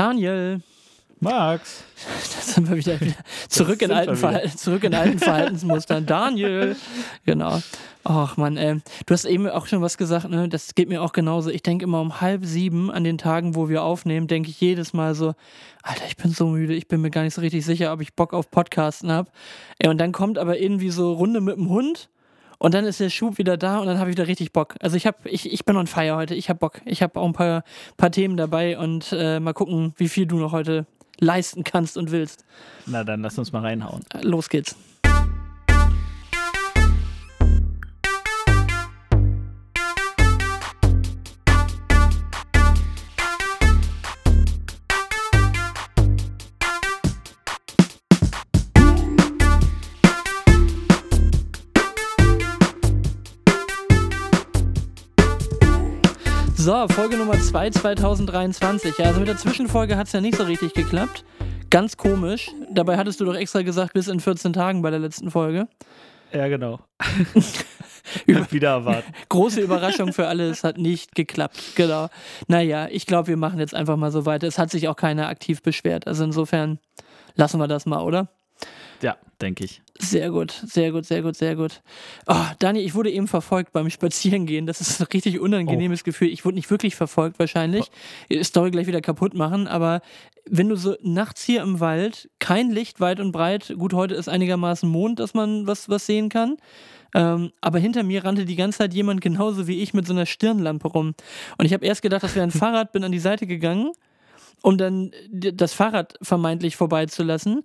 Daniel. Max. Da sind wir wieder, wieder zurück, in alten Verhal- zurück in alten Verhaltensmustern. Daniel. Genau. Ach man, ey. Du hast eben auch schon was gesagt, ne? Das geht mir auch genauso. Ich denke immer um halb sieben an den Tagen, wo wir aufnehmen, denke ich jedes Mal so, Alter, ich bin so müde, ich bin mir gar nicht so richtig sicher, ob ich Bock auf Podcasten habe. Und dann kommt aber irgendwie so Runde mit dem Hund. Und dann ist der Schub wieder da und dann habe ich wieder richtig Bock. Also ich habe, ich, ich bin on fire heute. Ich habe Bock. Ich habe auch ein paar, paar Themen dabei und äh, mal gucken, wie viel du noch heute leisten kannst und willst. Na, dann lass uns mal reinhauen. Los geht's. So, Folge Nummer 2 2023. Ja, also mit der Zwischenfolge hat es ja nicht so richtig geklappt. Ganz komisch. Dabei hattest du doch extra gesagt, bis in 14 Tagen bei der letzten Folge. Ja, genau. Wieder erwarten. Große Überraschung für alle, es hat nicht geklappt. Genau. Naja, ich glaube, wir machen jetzt einfach mal so weiter. Es hat sich auch keiner aktiv beschwert. Also insofern lassen wir das mal, oder? Ja, denke ich. Sehr gut, sehr gut, sehr gut, sehr gut. Oh, Dani, ich wurde eben verfolgt beim Spazierengehen. Das ist ein richtig unangenehmes Gefühl. Ich wurde nicht wirklich verfolgt, wahrscheinlich. Die Story gleich wieder kaputt machen, aber wenn du so nachts hier im Wald, kein Licht weit und breit, gut, heute ist einigermaßen Mond, dass man was, was sehen kann. Ähm, aber hinter mir rannte die ganze Zeit jemand genauso wie ich mit so einer Stirnlampe rum. Und ich habe erst gedacht, das wäre ein Fahrrad, bin an die Seite gegangen, um dann das Fahrrad vermeintlich vorbeizulassen.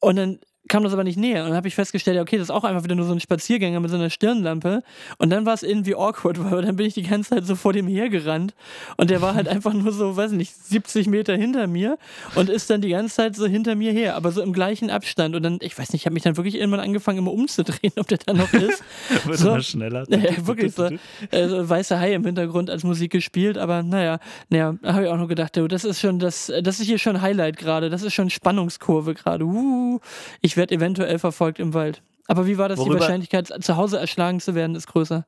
Und dann kam das aber nicht näher. Und dann habe ich festgestellt, ja, okay, das ist auch einfach wieder nur so ein Spaziergänger mit so einer Stirnlampe. Und dann war es irgendwie awkward, weil dann bin ich die ganze Zeit so vor dem hergerannt. Und der war halt einfach nur so, weiß nicht, 70 Meter hinter mir und ist dann die ganze Zeit so hinter mir her, aber so im gleichen Abstand. Und dann, ich weiß nicht, ich habe mich dann wirklich irgendwann angefangen, immer umzudrehen, ob der da noch ist. Wird So. immer schneller. Ja, wirklich so. Äh, so weiße Hai im Hintergrund als Musik gespielt, aber naja, naja, da habe ich auch noch gedacht, das ist schon das, das ist hier schon Highlight gerade, das ist schon Spannungskurve gerade. Uh, ich werde eventuell verfolgt im Wald. Aber wie war das? Die Worüber- Wahrscheinlichkeit, zu Hause erschlagen zu werden, ist größer.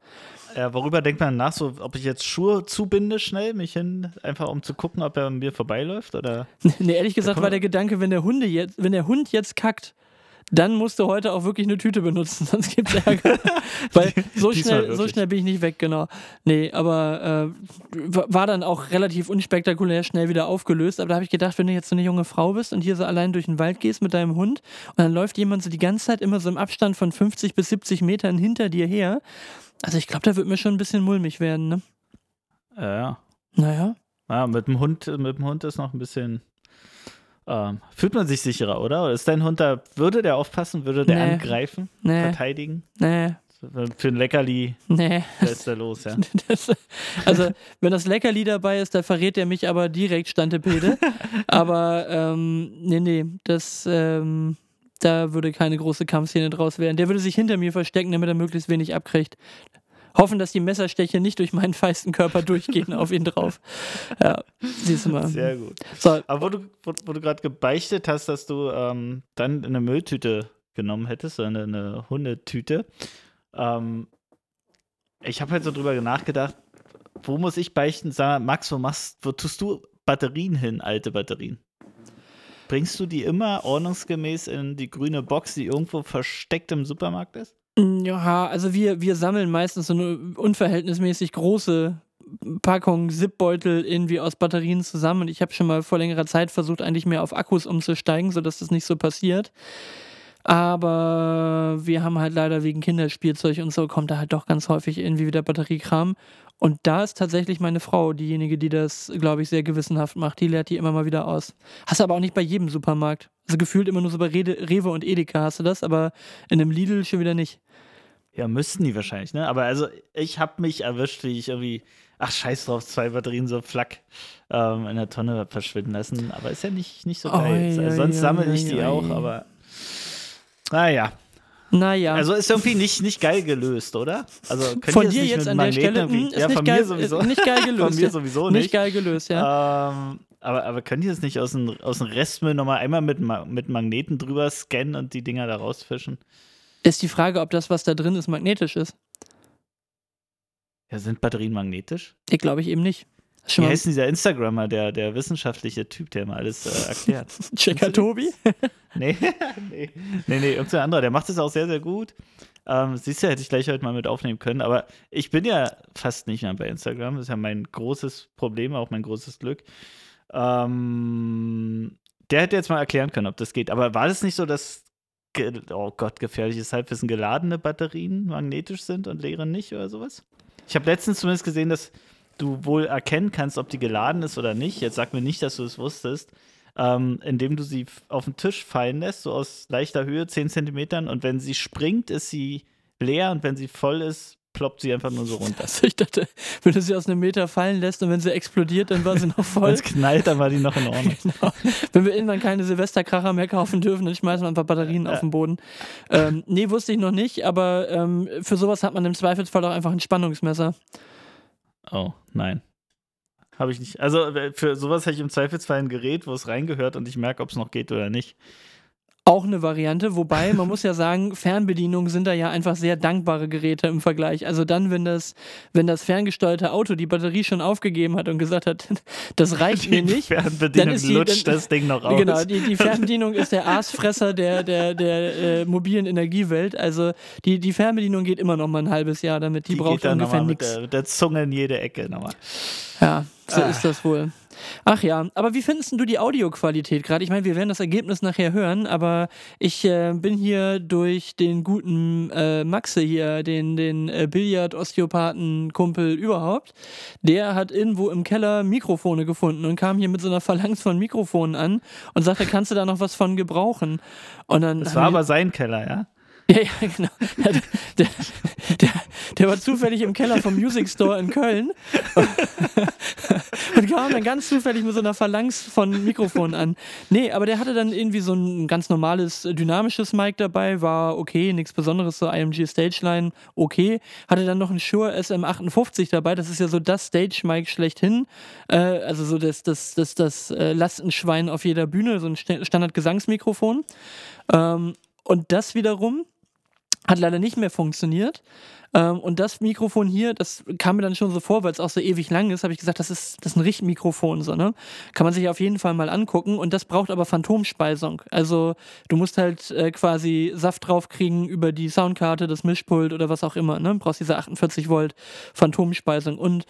Ja, worüber denkt man nach, so, ob ich jetzt Schuhe zubinde schnell, mich hin, einfach um zu gucken, ob er an mir vorbeiläuft? Oder? Nee, ehrlich gesagt war der Gedanke, wenn der Hunde jetzt, wenn der Hund jetzt kackt, dann musst du heute auch wirklich eine Tüte benutzen, sonst gibt's Ärger. Weil so schnell, so schnell bin ich nicht weg, genau. Nee, aber äh, wa- war dann auch relativ unspektakulär schnell wieder aufgelöst. Aber da habe ich gedacht, wenn du jetzt so eine junge Frau bist und hier so allein durch den Wald gehst mit deinem Hund und dann läuft jemand so die ganze Zeit immer so im Abstand von 50 bis 70 Metern hinter dir her. Also ich glaube, da wird mir schon ein bisschen mulmig werden, ne? Ja, ja. Naja. Ja, mit dem Hund, mit dem Hund ist noch ein bisschen. Ähm, fühlt man sich sicherer, oder? Oder ist dein Hund da, würde der aufpassen, würde der Nee. angreifen, Nee, verteidigen? nee, Für ein Leckerli, nee. da ist der los, ja. Das, also, wenn das Leckerli dabei ist, da verrät er mich aber direkt Stantepede. aber ähm, nee, nee, das, ähm, da würde keine große Kampfszene draus werden. Der würde sich hinter mir verstecken, damit er möglichst wenig abkriegt. Hoffen, dass die Messersteche nicht durch meinen feisten Körper durchgehen auf ihn drauf. Ja, siehst du mal. Sehr gut. So, Aber wo du, wo, wo du gerade gebeichtet hast, dass du ähm, dann eine Mülltüte genommen hättest, so eine, eine Hundetüte. Ähm, ich habe halt so drüber nachgedacht, wo muss ich beichten? Sag Max, wo, machst, wo tust du Batterien hin, alte Batterien? Bringst du die immer ordnungsgemäß in die grüne Box, die irgendwo versteckt im Supermarkt ist? Ja, also wir, wir sammeln meistens so eine unverhältnismäßig große Packung Zipbeutel irgendwie aus Batterien zusammen und ich habe schon mal vor längerer Zeit versucht, eigentlich mehr auf Akkus umzusteigen, sodass das nicht so passiert. Aber wir haben halt leider wegen Kinderspielzeug und so kommt da halt doch ganz häufig irgendwie wieder Batteriekram. Und da ist tatsächlich meine Frau diejenige, die das, glaube ich, sehr gewissenhaft macht. Die leert die immer mal wieder aus. Hast du aber auch nicht bei jedem Supermarkt. Also gefühlt immer nur so bei Rede, Rewe und Edeka hast du das, aber in einem Lidl schon wieder nicht. Ja, müssten die wahrscheinlich, ne? Aber also, ich habe mich erwischt, wie ich irgendwie, ach, scheiß drauf, zwei Batterien so flack ähm, in der Tonne verschwinden lassen. Aber ist ja nicht, nicht so geil. Oi, oi, Sonst oi, sammle ich oi, die auch, aber. Naja. Naja. Also ist irgendwie nicht, nicht geil gelöst, oder? Also von dir nicht jetzt mit an der Stelle mh, ist ja, nicht von geil, mir sowieso. nicht geil gelöst. von mir sowieso nicht nicht. geil gelöst, ja. Ähm, aber, aber könnt ihr das nicht aus dem, aus dem Restmüll nochmal einmal mit, mit Magneten drüber scannen und die Dinger da rausfischen? Ist die Frage, ob das, was da drin ist, magnetisch ist. Ja, sind Batterien magnetisch? Ich glaube ich eben nicht. Wie heißt dieser Instagrammer, der, der wissenschaftliche Typ, der mal alles äh, erklärt? Checker Tobi? nee, nee, nee, nee, irgendein anderer. Der macht es auch sehr, sehr gut. Ähm, siehst du, hätte ich gleich heute mal mit aufnehmen können. Aber ich bin ja fast nicht mehr bei Instagram. Das ist ja mein großes Problem, auch mein großes Glück. Ähm, der hätte jetzt mal erklären können, ob das geht. Aber war das nicht so, dass, oh Gott, gefährliches Halbwissen, geladene Batterien magnetisch sind und leere nicht oder sowas? Ich habe letztens zumindest gesehen, dass du wohl erkennen kannst, ob die geladen ist oder nicht. Jetzt sag mir nicht, dass du es wusstest. Ähm, indem du sie auf den Tisch fallen lässt, so aus leichter Höhe, 10 Zentimetern. Und wenn sie springt, ist sie leer und wenn sie voll ist, ploppt sie einfach nur so runter. Also ich dachte, wenn du sie aus einem Meter fallen lässt und wenn sie explodiert, dann war sie noch voll. wenn es knallt, dann war die noch in Ordnung. genau. Wenn wir irgendwann keine Silvesterkracher mehr kaufen dürfen, dann schmeißen wir einfach Batterien ja. auf den Boden. Ähm, nee, wusste ich noch nicht, aber ähm, für sowas hat man im Zweifelsfall auch einfach ein Spannungsmesser. Oh, nein. Habe ich nicht. Also äh, für sowas habe ich im Zweifelsfall ein Gerät, wo es reingehört und ich merke, ob es noch geht oder nicht. Auch eine Variante, wobei man muss ja sagen, Fernbedienungen sind da ja einfach sehr dankbare Geräte im Vergleich. Also dann, wenn das, wenn das ferngesteuerte Auto die Batterie schon aufgegeben hat und gesagt hat, das reicht die mir nicht, Fernbedienung dann ist die, lutscht dann, das Ding noch aus. Genau, die, die Fernbedienung ist der Aasfresser der, der, der äh, mobilen Energiewelt. Also die, die Fernbedienung geht immer noch mal ein halbes Jahr damit. Die, die braucht ungefähr nichts. Mit, mit der Zunge in jede Ecke nochmal. Ja, so ah. ist das wohl. Ach ja, aber wie findest du die Audioqualität gerade? Ich meine, wir werden das Ergebnis nachher hören, aber ich äh, bin hier durch den guten äh, Maxe hier, den, den äh, Billard-Osteopathen-Kumpel überhaupt. Der hat irgendwo im Keller Mikrofone gefunden und kam hier mit so einer Phalanx von Mikrofonen an und sagte, kannst du da noch was von gebrauchen? Und dann das war aber sein Keller, ja? Ja, ja, genau. Der, der, der, war zufällig im Keller vom Music Store in Köln und kam dann ganz zufällig mit so einer Phalanx von Mikrofonen an. Nee, aber der hatte dann irgendwie so ein ganz normales dynamisches Mic dabei, war okay, nichts Besonderes, so IMG Stageline, okay. Hatte dann noch ein Shure SM58 dabei, das ist ja so das Stage-Mic schlechthin. Äh, also so das, das, das, das äh, Lastenschwein auf jeder Bühne, so ein Standard-Gesangsmikrofon. Ähm, und das wiederum hat leider nicht mehr funktioniert. Ähm, und das Mikrofon hier, das kam mir dann schon so vor, weil es auch so ewig lang ist, habe ich gesagt, das ist, das ist ein Richtmikrofon, so, ne? Kann man sich auf jeden Fall mal angucken. Und das braucht aber Phantomspeisung. Also du musst halt äh, quasi Saft draufkriegen über die Soundkarte, das Mischpult oder was auch immer, ne? Du brauchst diese 48 Volt Phantomspeisung. Und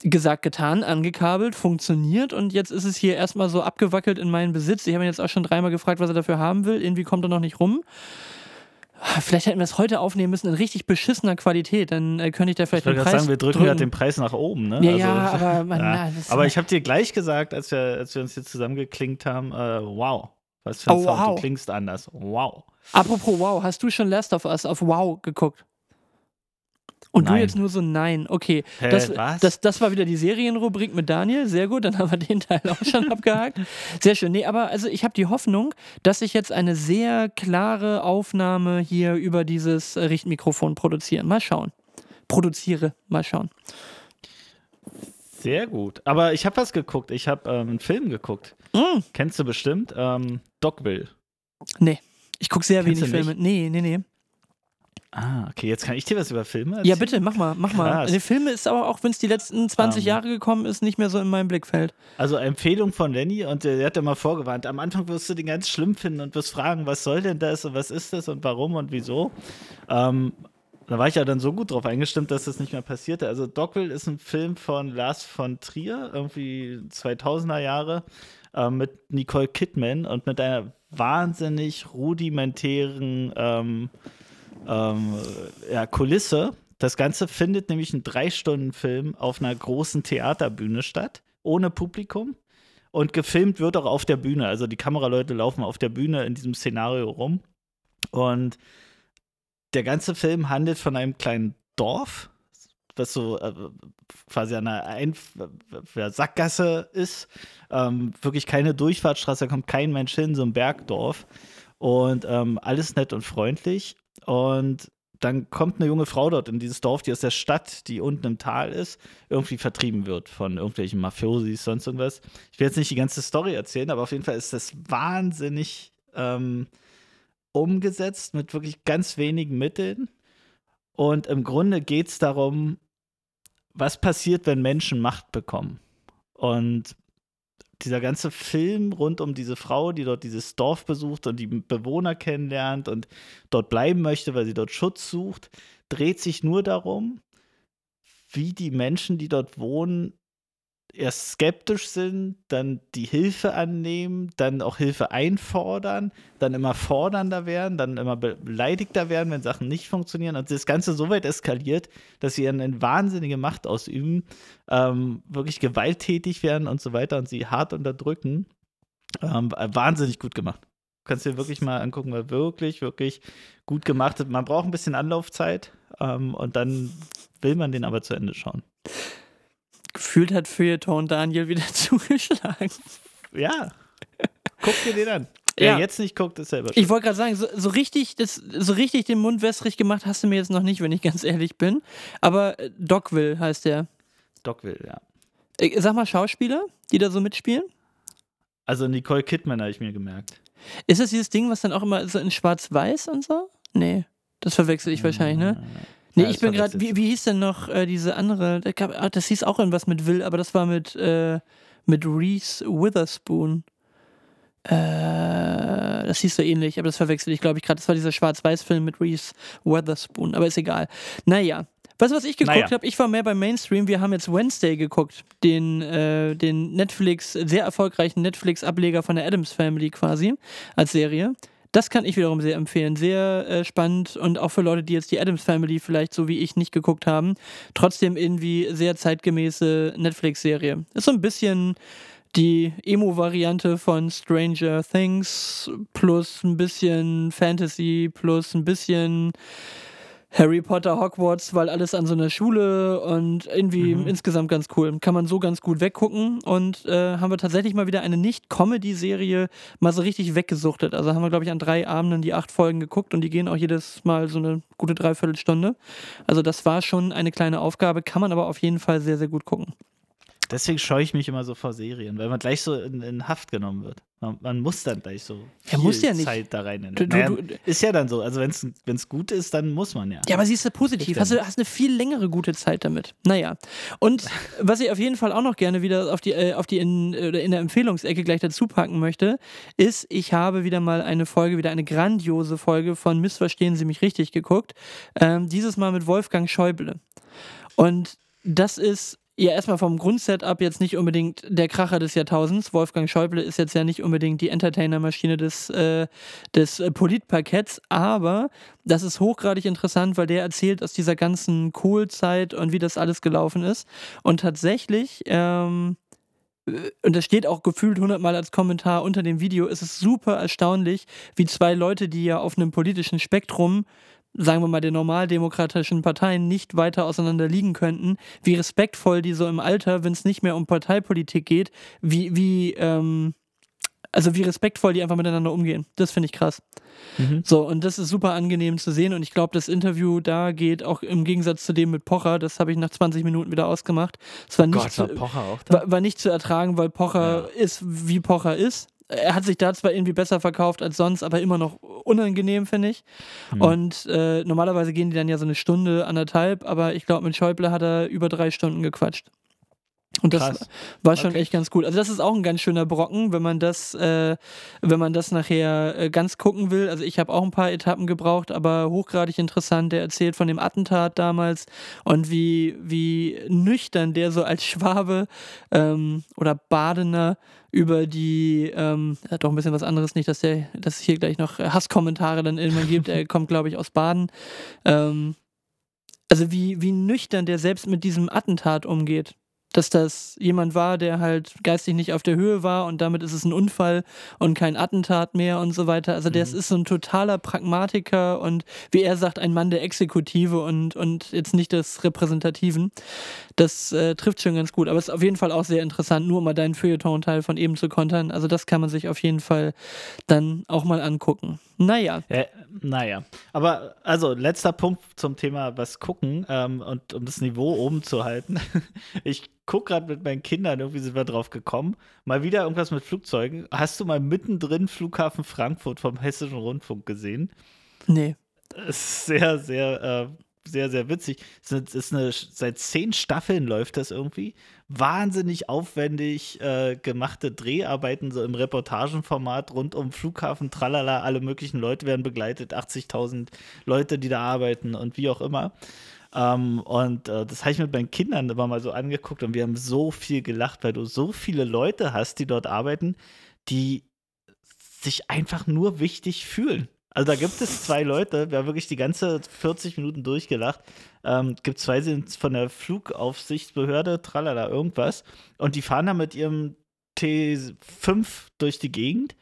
gesagt, getan, angekabelt, funktioniert und jetzt ist es hier erstmal so abgewackelt in meinen Besitz. Ich habe ihn jetzt auch schon dreimal gefragt, was er dafür haben will. Irgendwie kommt er noch nicht rum. Vielleicht hätten wir es heute aufnehmen müssen in richtig beschissener Qualität, dann äh, könnte ich da vielleicht ich den Preis sagen, wir drücken, ja den Preis nach oben, ne? Ja, also, ja aber, man, ja. Na, aber ich habe dir gleich gesagt, als wir, als wir uns hier zusammengeklinkt haben, äh, wow, was für ein oh, Sound, wow. du klingst anders. Wow. Apropos wow, hast du schon Last of Us auf Wow geguckt? Und nein. du jetzt nur so nein. Okay. Hä, das, was? Das, das war wieder die Serienrubrik mit Daniel. Sehr gut, dann haben wir den Teil auch schon abgehakt. Sehr schön. Nee, aber also ich habe die Hoffnung, dass ich jetzt eine sehr klare Aufnahme hier über dieses Richtmikrofon produziere. Mal schauen. Produziere, mal schauen. Sehr gut. Aber ich habe was geguckt. Ich habe ähm, einen Film geguckt. Mm. Kennst du bestimmt? Ähm, Dogville. Nee. Ich gucke sehr Kennst wenig Filme. Nee, nee, nee. Ah, okay, jetzt kann ich dir was über Filme erzählen. Ja, bitte, mach mal, mach Krass. mal. Die Filme ist aber auch, wenn es die letzten 20 um, ähm. Jahre gekommen ist, nicht mehr so in meinem Blickfeld. Also Empfehlung von Lenny und der hat ja mal vorgewarnt. Am Anfang wirst du den ganz schlimm finden und wirst fragen, was soll denn das und was ist das und warum und wieso. Ähm, da war ich ja dann so gut drauf eingestimmt, dass das nicht mehr passierte. Also Dogville ist ein Film von Lars von Trier, irgendwie 2000er Jahre, äh, mit Nicole Kidman und mit einer wahnsinnig rudimentären ähm, ähm, ja, Kulisse. Das Ganze findet nämlich ein Drei-Stunden-Film auf einer großen Theaterbühne statt, ohne Publikum. Und gefilmt wird auch auf der Bühne. Also die Kameraleute laufen auf der Bühne in diesem Szenario rum. Und der ganze Film handelt von einem kleinen Dorf, was so äh, quasi eine Einf äh, Sackgasse ist. Ähm, wirklich keine Durchfahrtsstraße, da kommt kein Mensch hin, so ein Bergdorf. Und ähm, alles nett und freundlich. Und dann kommt eine junge Frau dort in dieses Dorf, die aus der Stadt, die unten im Tal ist, irgendwie vertrieben wird von irgendwelchen Mafiosis, sonst irgendwas. Ich will jetzt nicht die ganze Story erzählen, aber auf jeden Fall ist das wahnsinnig ähm, umgesetzt mit wirklich ganz wenigen Mitteln. Und im Grunde geht es darum, was passiert, wenn Menschen Macht bekommen. Und dieser ganze Film rund um diese Frau, die dort dieses Dorf besucht und die Bewohner kennenlernt und dort bleiben möchte, weil sie dort Schutz sucht, dreht sich nur darum, wie die Menschen, die dort wohnen, erst skeptisch sind, dann die Hilfe annehmen, dann auch Hilfe einfordern, dann immer fordernder werden, dann immer beleidigter werden, wenn Sachen nicht funktionieren und das Ganze so weit eskaliert, dass sie eine wahnsinnige Macht ausüben, ähm, wirklich gewalttätig werden und so weiter und sie hart unterdrücken. Ähm, wahnsinnig gut gemacht. Kannst du dir wirklich mal angucken, weil wirklich, wirklich gut gemacht. Man braucht ein bisschen Anlaufzeit ähm, und dann will man den aber zu Ende schauen gefühlt hat Feuilleton Daniel wieder zugeschlagen. Ja. Guck dir den an. Wer ja. jetzt nicht guckt, ist selber. Schuld. Ich wollte gerade sagen, so, so, richtig, das, so richtig den Mund wässrig gemacht hast du mir jetzt noch nicht, wenn ich ganz ehrlich bin. Aber äh, Dogville heißt der. Dogville, ja. Äh, sag mal Schauspieler, die da so mitspielen. Also Nicole Kidman habe ich mir gemerkt. Ist das dieses Ding, was dann auch immer so in Schwarz-Weiß und so? Nee, das verwechsel ich wahrscheinlich, ne? Nee, ja, ich bin gerade, wie, wie hieß denn noch äh, diese andere? Das, gab, ah, das hieß auch irgendwas mit Will, aber das war mit, äh, mit Reese Witherspoon. Äh, das hieß so ähnlich, aber das verwechsel ich, glaube ich, gerade. Das war dieser Schwarz-Weiß-Film mit Reese Witherspoon, aber ist egal. Naja. Weißt du, was ich geguckt naja. habe? Ich war mehr beim Mainstream. Wir haben jetzt Wednesday geguckt, den, äh, den Netflix, sehr erfolgreichen Netflix-Ableger von der Adams Family quasi als Serie. Das kann ich wiederum sehr empfehlen. Sehr äh, spannend und auch für Leute, die jetzt die Adams Family vielleicht so wie ich nicht geguckt haben. Trotzdem irgendwie sehr zeitgemäße Netflix-Serie. Ist so ein bisschen die Emo-Variante von Stranger Things plus ein bisschen Fantasy plus ein bisschen Harry Potter, Hogwarts, weil alles an so einer Schule und irgendwie mhm. insgesamt ganz cool. Kann man so ganz gut weggucken und äh, haben wir tatsächlich mal wieder eine Nicht-Comedy-Serie mal so richtig weggesuchtet. Also haben wir, glaube ich, an drei Abenden die acht Folgen geguckt und die gehen auch jedes Mal so eine gute Dreiviertelstunde. Also das war schon eine kleine Aufgabe, kann man aber auf jeden Fall sehr, sehr gut gucken. Deswegen scheue ich mich immer so vor Serien, weil man gleich so in, in Haft genommen wird. Man, man, muss dann gleich so viel muss ja nicht. Zeit da rein. Du, naja, du, ist ja dann so. Also wenn es gut ist, dann muss man ja. Ja, aber siehst du positiv. Hast du hast eine viel längere gute Zeit damit. Naja. Und was ich auf jeden Fall auch noch gerne wieder auf die, äh, auf die in, in der Empfehlungsecke gleich dazu packen möchte, ist, ich habe wieder mal eine Folge, wieder eine grandiose Folge von Missverstehen Sie mich richtig geguckt. Ähm, dieses Mal mit Wolfgang Schäuble. Und das ist ja erstmal vom Grundsetup jetzt nicht unbedingt der Kracher des Jahrtausends. Wolfgang Schäuble ist jetzt ja nicht unbedingt die Entertainer-Maschine des, äh, des äh, Politparketts, aber das ist hochgradig interessant, weil der erzählt aus dieser ganzen Kohl-Zeit und wie das alles gelaufen ist. Und tatsächlich, ähm, und das steht auch gefühlt hundertmal als Kommentar unter dem Video, ist es super erstaunlich, wie zwei Leute, die ja auf einem politischen Spektrum sagen wir mal, der normaldemokratischen Parteien nicht weiter auseinander liegen könnten, wie respektvoll die so im Alter, wenn es nicht mehr um Parteipolitik geht, wie, wie, ähm, also wie respektvoll die einfach miteinander umgehen. Das finde ich krass. Mhm. So, und das ist super angenehm zu sehen. Und ich glaube, das Interview da geht auch im Gegensatz zu dem mit Pocher, das habe ich nach 20 Minuten wieder ausgemacht. Es war nicht, Gott, war, Pocher auch da? war, war nicht zu ertragen, weil Pocher ja. ist, wie Pocher ist er hat sich da zwar irgendwie besser verkauft als sonst, aber immer noch unangenehm, finde ich. Mhm. Und äh, normalerweise gehen die dann ja so eine Stunde, anderthalb, aber ich glaube, mit Schäuble hat er über drei Stunden gequatscht. Und das Krass. war schon okay. echt ganz cool. Also das ist auch ein ganz schöner Brocken, wenn man das, äh, wenn man das nachher äh, ganz gucken will. Also ich habe auch ein paar Etappen gebraucht, aber hochgradig interessant. Der erzählt von dem Attentat damals und wie, wie nüchtern der so als Schwabe ähm, oder Badener über die, ähm, hat doch ein bisschen was anderes, nicht, dass der, dass es hier gleich noch Hasskommentare dann irgendwann gibt. Er kommt, glaube ich, aus Baden. Ähm, also wie, wie nüchtern der selbst mit diesem Attentat umgeht dass das jemand war, der halt geistig nicht auf der Höhe war und damit ist es ein Unfall und kein Attentat mehr und so weiter. Also der mhm. ist so ein totaler Pragmatiker und wie er sagt, ein Mann der Exekutive und, und jetzt nicht des Repräsentativen. Das äh, trifft schon ganz gut, aber es ist auf jeden Fall auch sehr interessant, nur mal deinen Feuilleton-Teil von eben zu kontern. Also das kann man sich auf jeden Fall dann auch mal angucken. Naja. Ja, naja. Aber also letzter Punkt zum Thema was gucken ähm, und um das Niveau oben zu halten. ich gucke gerade mit meinen Kindern, irgendwie sind wir drauf gekommen. Mal wieder irgendwas mit Flugzeugen. Hast du mal mittendrin Flughafen Frankfurt vom Hessischen Rundfunk gesehen? Nee. Ist sehr, sehr äh, sehr, sehr witzig. Es ist, eine, seit zehn Staffeln läuft das irgendwie. Wahnsinnig aufwendig äh, gemachte Dreharbeiten, so im Reportagenformat rund um Flughafen, tralala, alle möglichen Leute werden begleitet, 80.000 Leute, die da arbeiten und wie auch immer. Ähm, und äh, das habe ich mit meinen Kindern immer mal so angeguckt und wir haben so viel gelacht, weil du so viele Leute hast, die dort arbeiten, die sich einfach nur wichtig fühlen. Also da gibt es zwei Leute, wir haben wirklich die ganze 40 Minuten durchgelacht. Ähm, gibt zwei sind von der Flugaufsichtsbehörde, tralala, irgendwas. Und die fahren da mit ihrem T5 durch die Gegend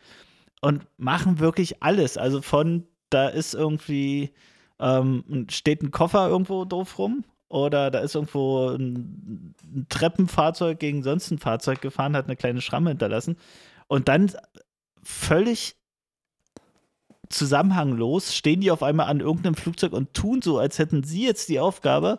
und machen wirklich alles. Also von, da ist irgendwie, ähm, steht ein Koffer irgendwo doof rum oder da ist irgendwo ein, ein Treppenfahrzeug gegen sonst ein Fahrzeug gefahren, hat eine kleine Schramme hinterlassen. Und dann völlig zusammenhanglos stehen die auf einmal an irgendeinem Flugzeug und tun so, als hätten sie jetzt die Aufgabe,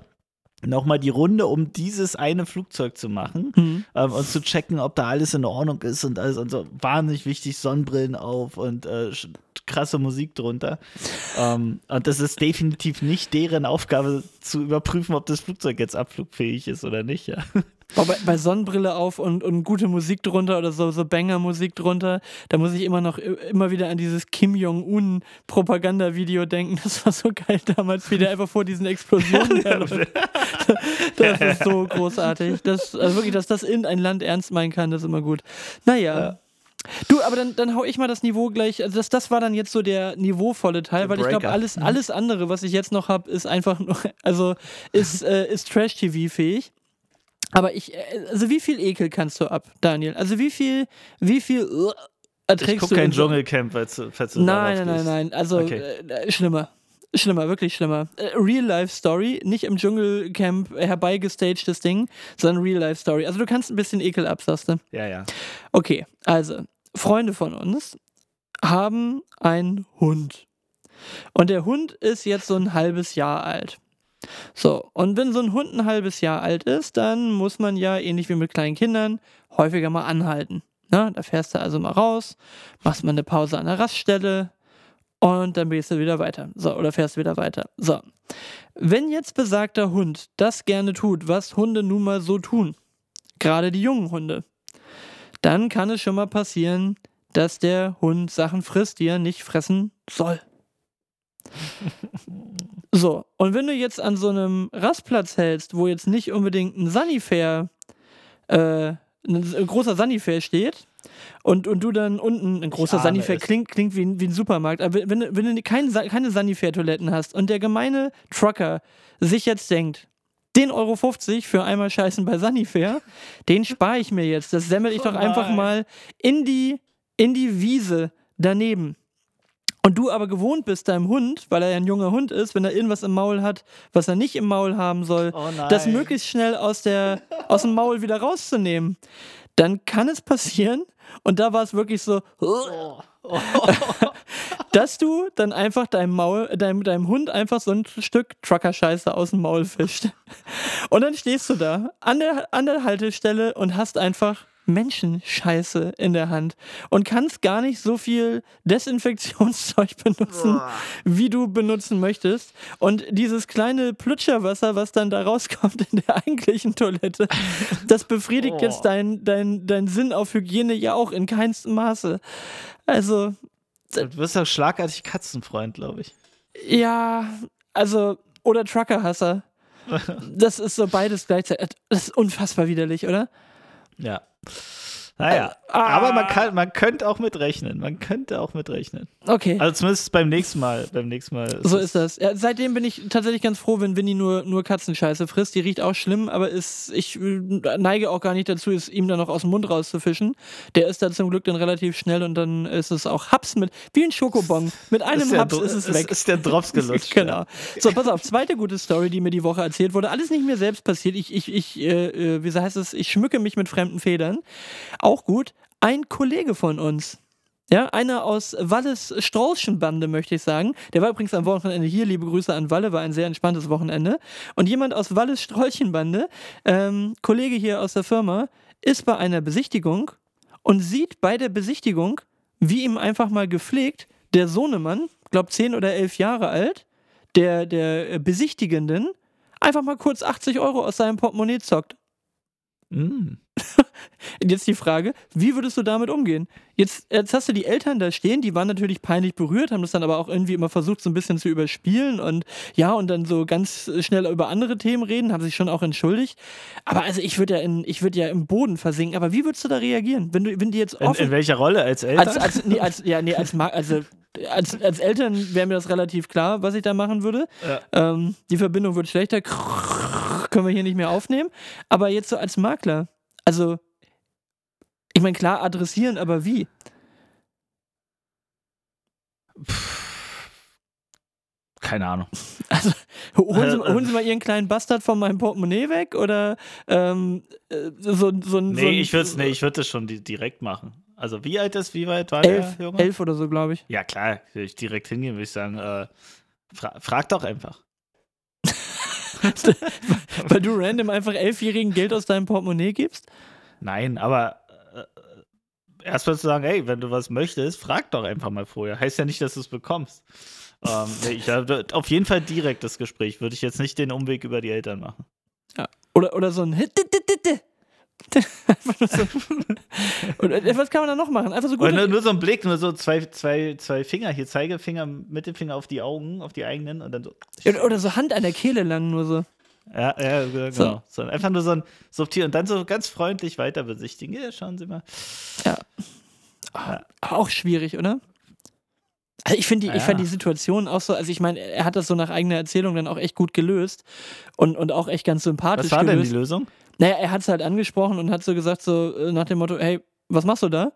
nochmal die Runde um dieses eine Flugzeug zu machen mhm. ähm, und zu checken, ob da alles in Ordnung ist und alles und so wahnsinnig wichtig, Sonnenbrillen auf und äh, krasse Musik drunter. ähm, und das ist definitiv nicht deren Aufgabe zu überprüfen, ob das Flugzeug jetzt abflugfähig ist oder nicht, ja. Bei, bei, Sonnenbrille auf und, und gute Musik drunter oder so, so Banger-Musik drunter, da muss ich immer noch immer wieder an dieses Kim Jong-un-Propaganda-Video denken. Das war so geil damals, wie der einfach vor diesen Explosionen herläuft. Das ist so großartig. Das, also wirklich, dass das in ein Land ernst meinen kann, das ist immer gut. Naja. Ja. Du, aber dann, dann hau ich mal das Niveau gleich. Also das, das war dann jetzt so der niveauvolle Teil, weil ich glaube, alles, mhm. alles andere, was ich jetzt noch habe, ist einfach nur, also ist, äh, ist Trash-TV-fähig. Aber ich, äh, also wie viel Ekel kannst du ab, Daniel? Also wie viel, wie viel uh, erträgst ich du? kein Dschungelcamp, falls du, falls du Nein, nein, nein, nein. Also okay. äh, schlimmer. Schlimmer, wirklich schlimmer. Äh, Real-Life-Story, nicht im Dschungelcamp herbeigestagtes Ding, sondern Real-Life-Story. Also du kannst ein bisschen Ekel ab, sagst du? Ja, ja. Okay, also, Freunde von uns haben einen Hund. Und der Hund ist jetzt so ein halbes Jahr alt. So, und wenn so ein Hund ein halbes Jahr alt ist, dann muss man ja, ähnlich wie mit kleinen Kindern, häufiger mal anhalten. Na, da fährst du also mal raus, machst mal eine Pause an der Raststelle und dann gehst du wieder weiter. So, oder fährst wieder weiter. So. Wenn jetzt besagter Hund das gerne tut, was Hunde nun mal so tun, gerade die jungen Hunde, dann kann es schon mal passieren, dass der Hund Sachen frisst, die er nicht fressen soll. So, und wenn du jetzt an so einem Rastplatz hältst, wo jetzt nicht unbedingt ein Sanifair, äh, ein großer Sanifair steht, und, und du dann unten, ein großer Sanifair klingt, klingt wie, wie ein Supermarkt, aber wenn, wenn du kein, keine Sanifair-Toiletten hast und der gemeine Trucker sich jetzt denkt, den Euro 50 für einmal Scheißen bei Sanifair, den spare ich mir jetzt. Das semmel ich doch einfach mal in die, in die Wiese daneben und du aber gewohnt bist, deinem Hund, weil er ja ein junger Hund ist, wenn er irgendwas im Maul hat, was er nicht im Maul haben soll, oh das möglichst schnell aus, der, aus dem Maul wieder rauszunehmen, dann kann es passieren, und da war es wirklich so, oh. Oh. dass du dann einfach deinem, Maul, deinem, deinem Hund einfach so ein Stück Trucker-Scheiße aus dem Maul fischt. Und dann stehst du da an der, an der Haltestelle und hast einfach Menschenscheiße in der Hand und kannst gar nicht so viel Desinfektionszeug benutzen, Boah. wie du benutzen möchtest. Und dieses kleine Plütscherwasser, was dann da rauskommt in der eigentlichen Toilette, das befriedigt jetzt deinen dein, dein Sinn auf Hygiene ja auch in keinstem Maße. Also. Du wirst ja schlagartig Katzenfreund, glaube ich. Ja, also, oder Truckerhasser. Das ist so beides gleichzeitig. Das ist unfassbar widerlich, oder? Ja. Naja, ah. aber man, kann, man könnte auch mitrechnen. Man könnte auch mitrechnen. Okay. Also zumindest beim nächsten Mal. Beim nächsten Mal ist so ist das. Ja, seitdem bin ich tatsächlich ganz froh, wenn Winnie nur, nur Katzenscheiße frisst. Die riecht auch schlimm, aber ist, ich neige auch gar nicht dazu, es ihm dann noch aus dem Mund rauszufischen. Der ist dann zum Glück dann relativ schnell und dann ist es auch Haps mit, wie ein Schokobon. Mit einem ist Haps ist es weg. Ist der Drops gelutscht. genau. So, pass auf. Zweite gute Story, die mir die Woche erzählt wurde. Alles nicht mir selbst passiert. Ich, ich, ich, äh, äh wie heißt es? Ich schmücke mich mit fremden Federn. Auch gut ein Kollege von uns. Ja, einer aus Walles Straußchen-Bande, möchte ich sagen. Der war übrigens am Wochenende hier. Liebe Grüße an Walle, war ein sehr entspanntes Wochenende. Und jemand aus Walles Straußchen-Bande, ähm, Kollege hier aus der Firma, ist bei einer Besichtigung und sieht bei der Besichtigung, wie ihm einfach mal gepflegt, der Sohnemann, glaube 10 oder 11 Jahre alt, der, der Besichtigenden einfach mal kurz 80 Euro aus seinem Portemonnaie zockt. Mm. Jetzt die Frage, wie würdest du damit umgehen? Jetzt, jetzt hast du die Eltern da stehen, die waren natürlich peinlich berührt, haben das dann aber auch irgendwie immer versucht, so ein bisschen zu überspielen und ja, und dann so ganz schnell über andere Themen reden, haben sich schon auch entschuldigt. Aber also ich würde ja, in, ich würd ja im Boden versinken. Aber wie würdest du da reagieren, wenn du, wenn die jetzt offen, in, in welcher Rolle? Als Eltern? Als, als, nee, als, ja, nee, als, also als, als Eltern wäre mir das relativ klar, was ich da machen würde. Ja. Ähm, die Verbindung wird schlechter, können wir hier nicht mehr aufnehmen. Aber jetzt so als Makler, also ich meine, klar adressieren, aber wie? Keine Ahnung. Also, holen, Sie, holen Sie mal Ihren kleinen Bastard von meinem Portemonnaie weg oder ähm, äh, so, so ein. Nee, so ein, ich würde nee, würd das schon direkt machen. Also, wie alt ist, wie weit war elf, der Junge? Elf oder so, glaube ich. Ja, klar, würde ich direkt hingehen, würde ich sagen, äh, fra frag doch einfach. Weil du random einfach Elfjährigen Geld aus deinem Portemonnaie gibst? Nein, aber äh, erstmal zu sagen, hey, wenn du was möchtest, frag doch einfach mal vorher. Heißt ja nicht, dass du es bekommst. ähm, ich, auf jeden Fall direkt das Gespräch. Würde ich jetzt nicht den Umweg über die Eltern machen. Ja. Oder, oder so ein so. Und äh, was kann man da noch machen? Einfach so gut. Nur, nur, so ein Blick, nur so zwei, zwei, zwei Finger hier, Zeigefinger, Mittelfinger auf die Augen, auf die eigenen und dann so. Oder so Hand an der Kehle lang, nur so. Ja, ja, genau. So. so. einfach nur so ein subtil und dann so ganz freundlich weiter besichtigen. Ja, schauen Sie mal. Ja. ja. Auch schwierig, oder? Also ich finde die, ja. fand die Situation auch so, also ich meine, er hat das so nach eigener Erzählung dann auch echt gut gelöst und, und auch echt ganz sympathisch. Was war gelöst. denn die Lösung? Naja, er hat es halt angesprochen und hat so gesagt, so äh, nach dem Motto, hey, was machst du da?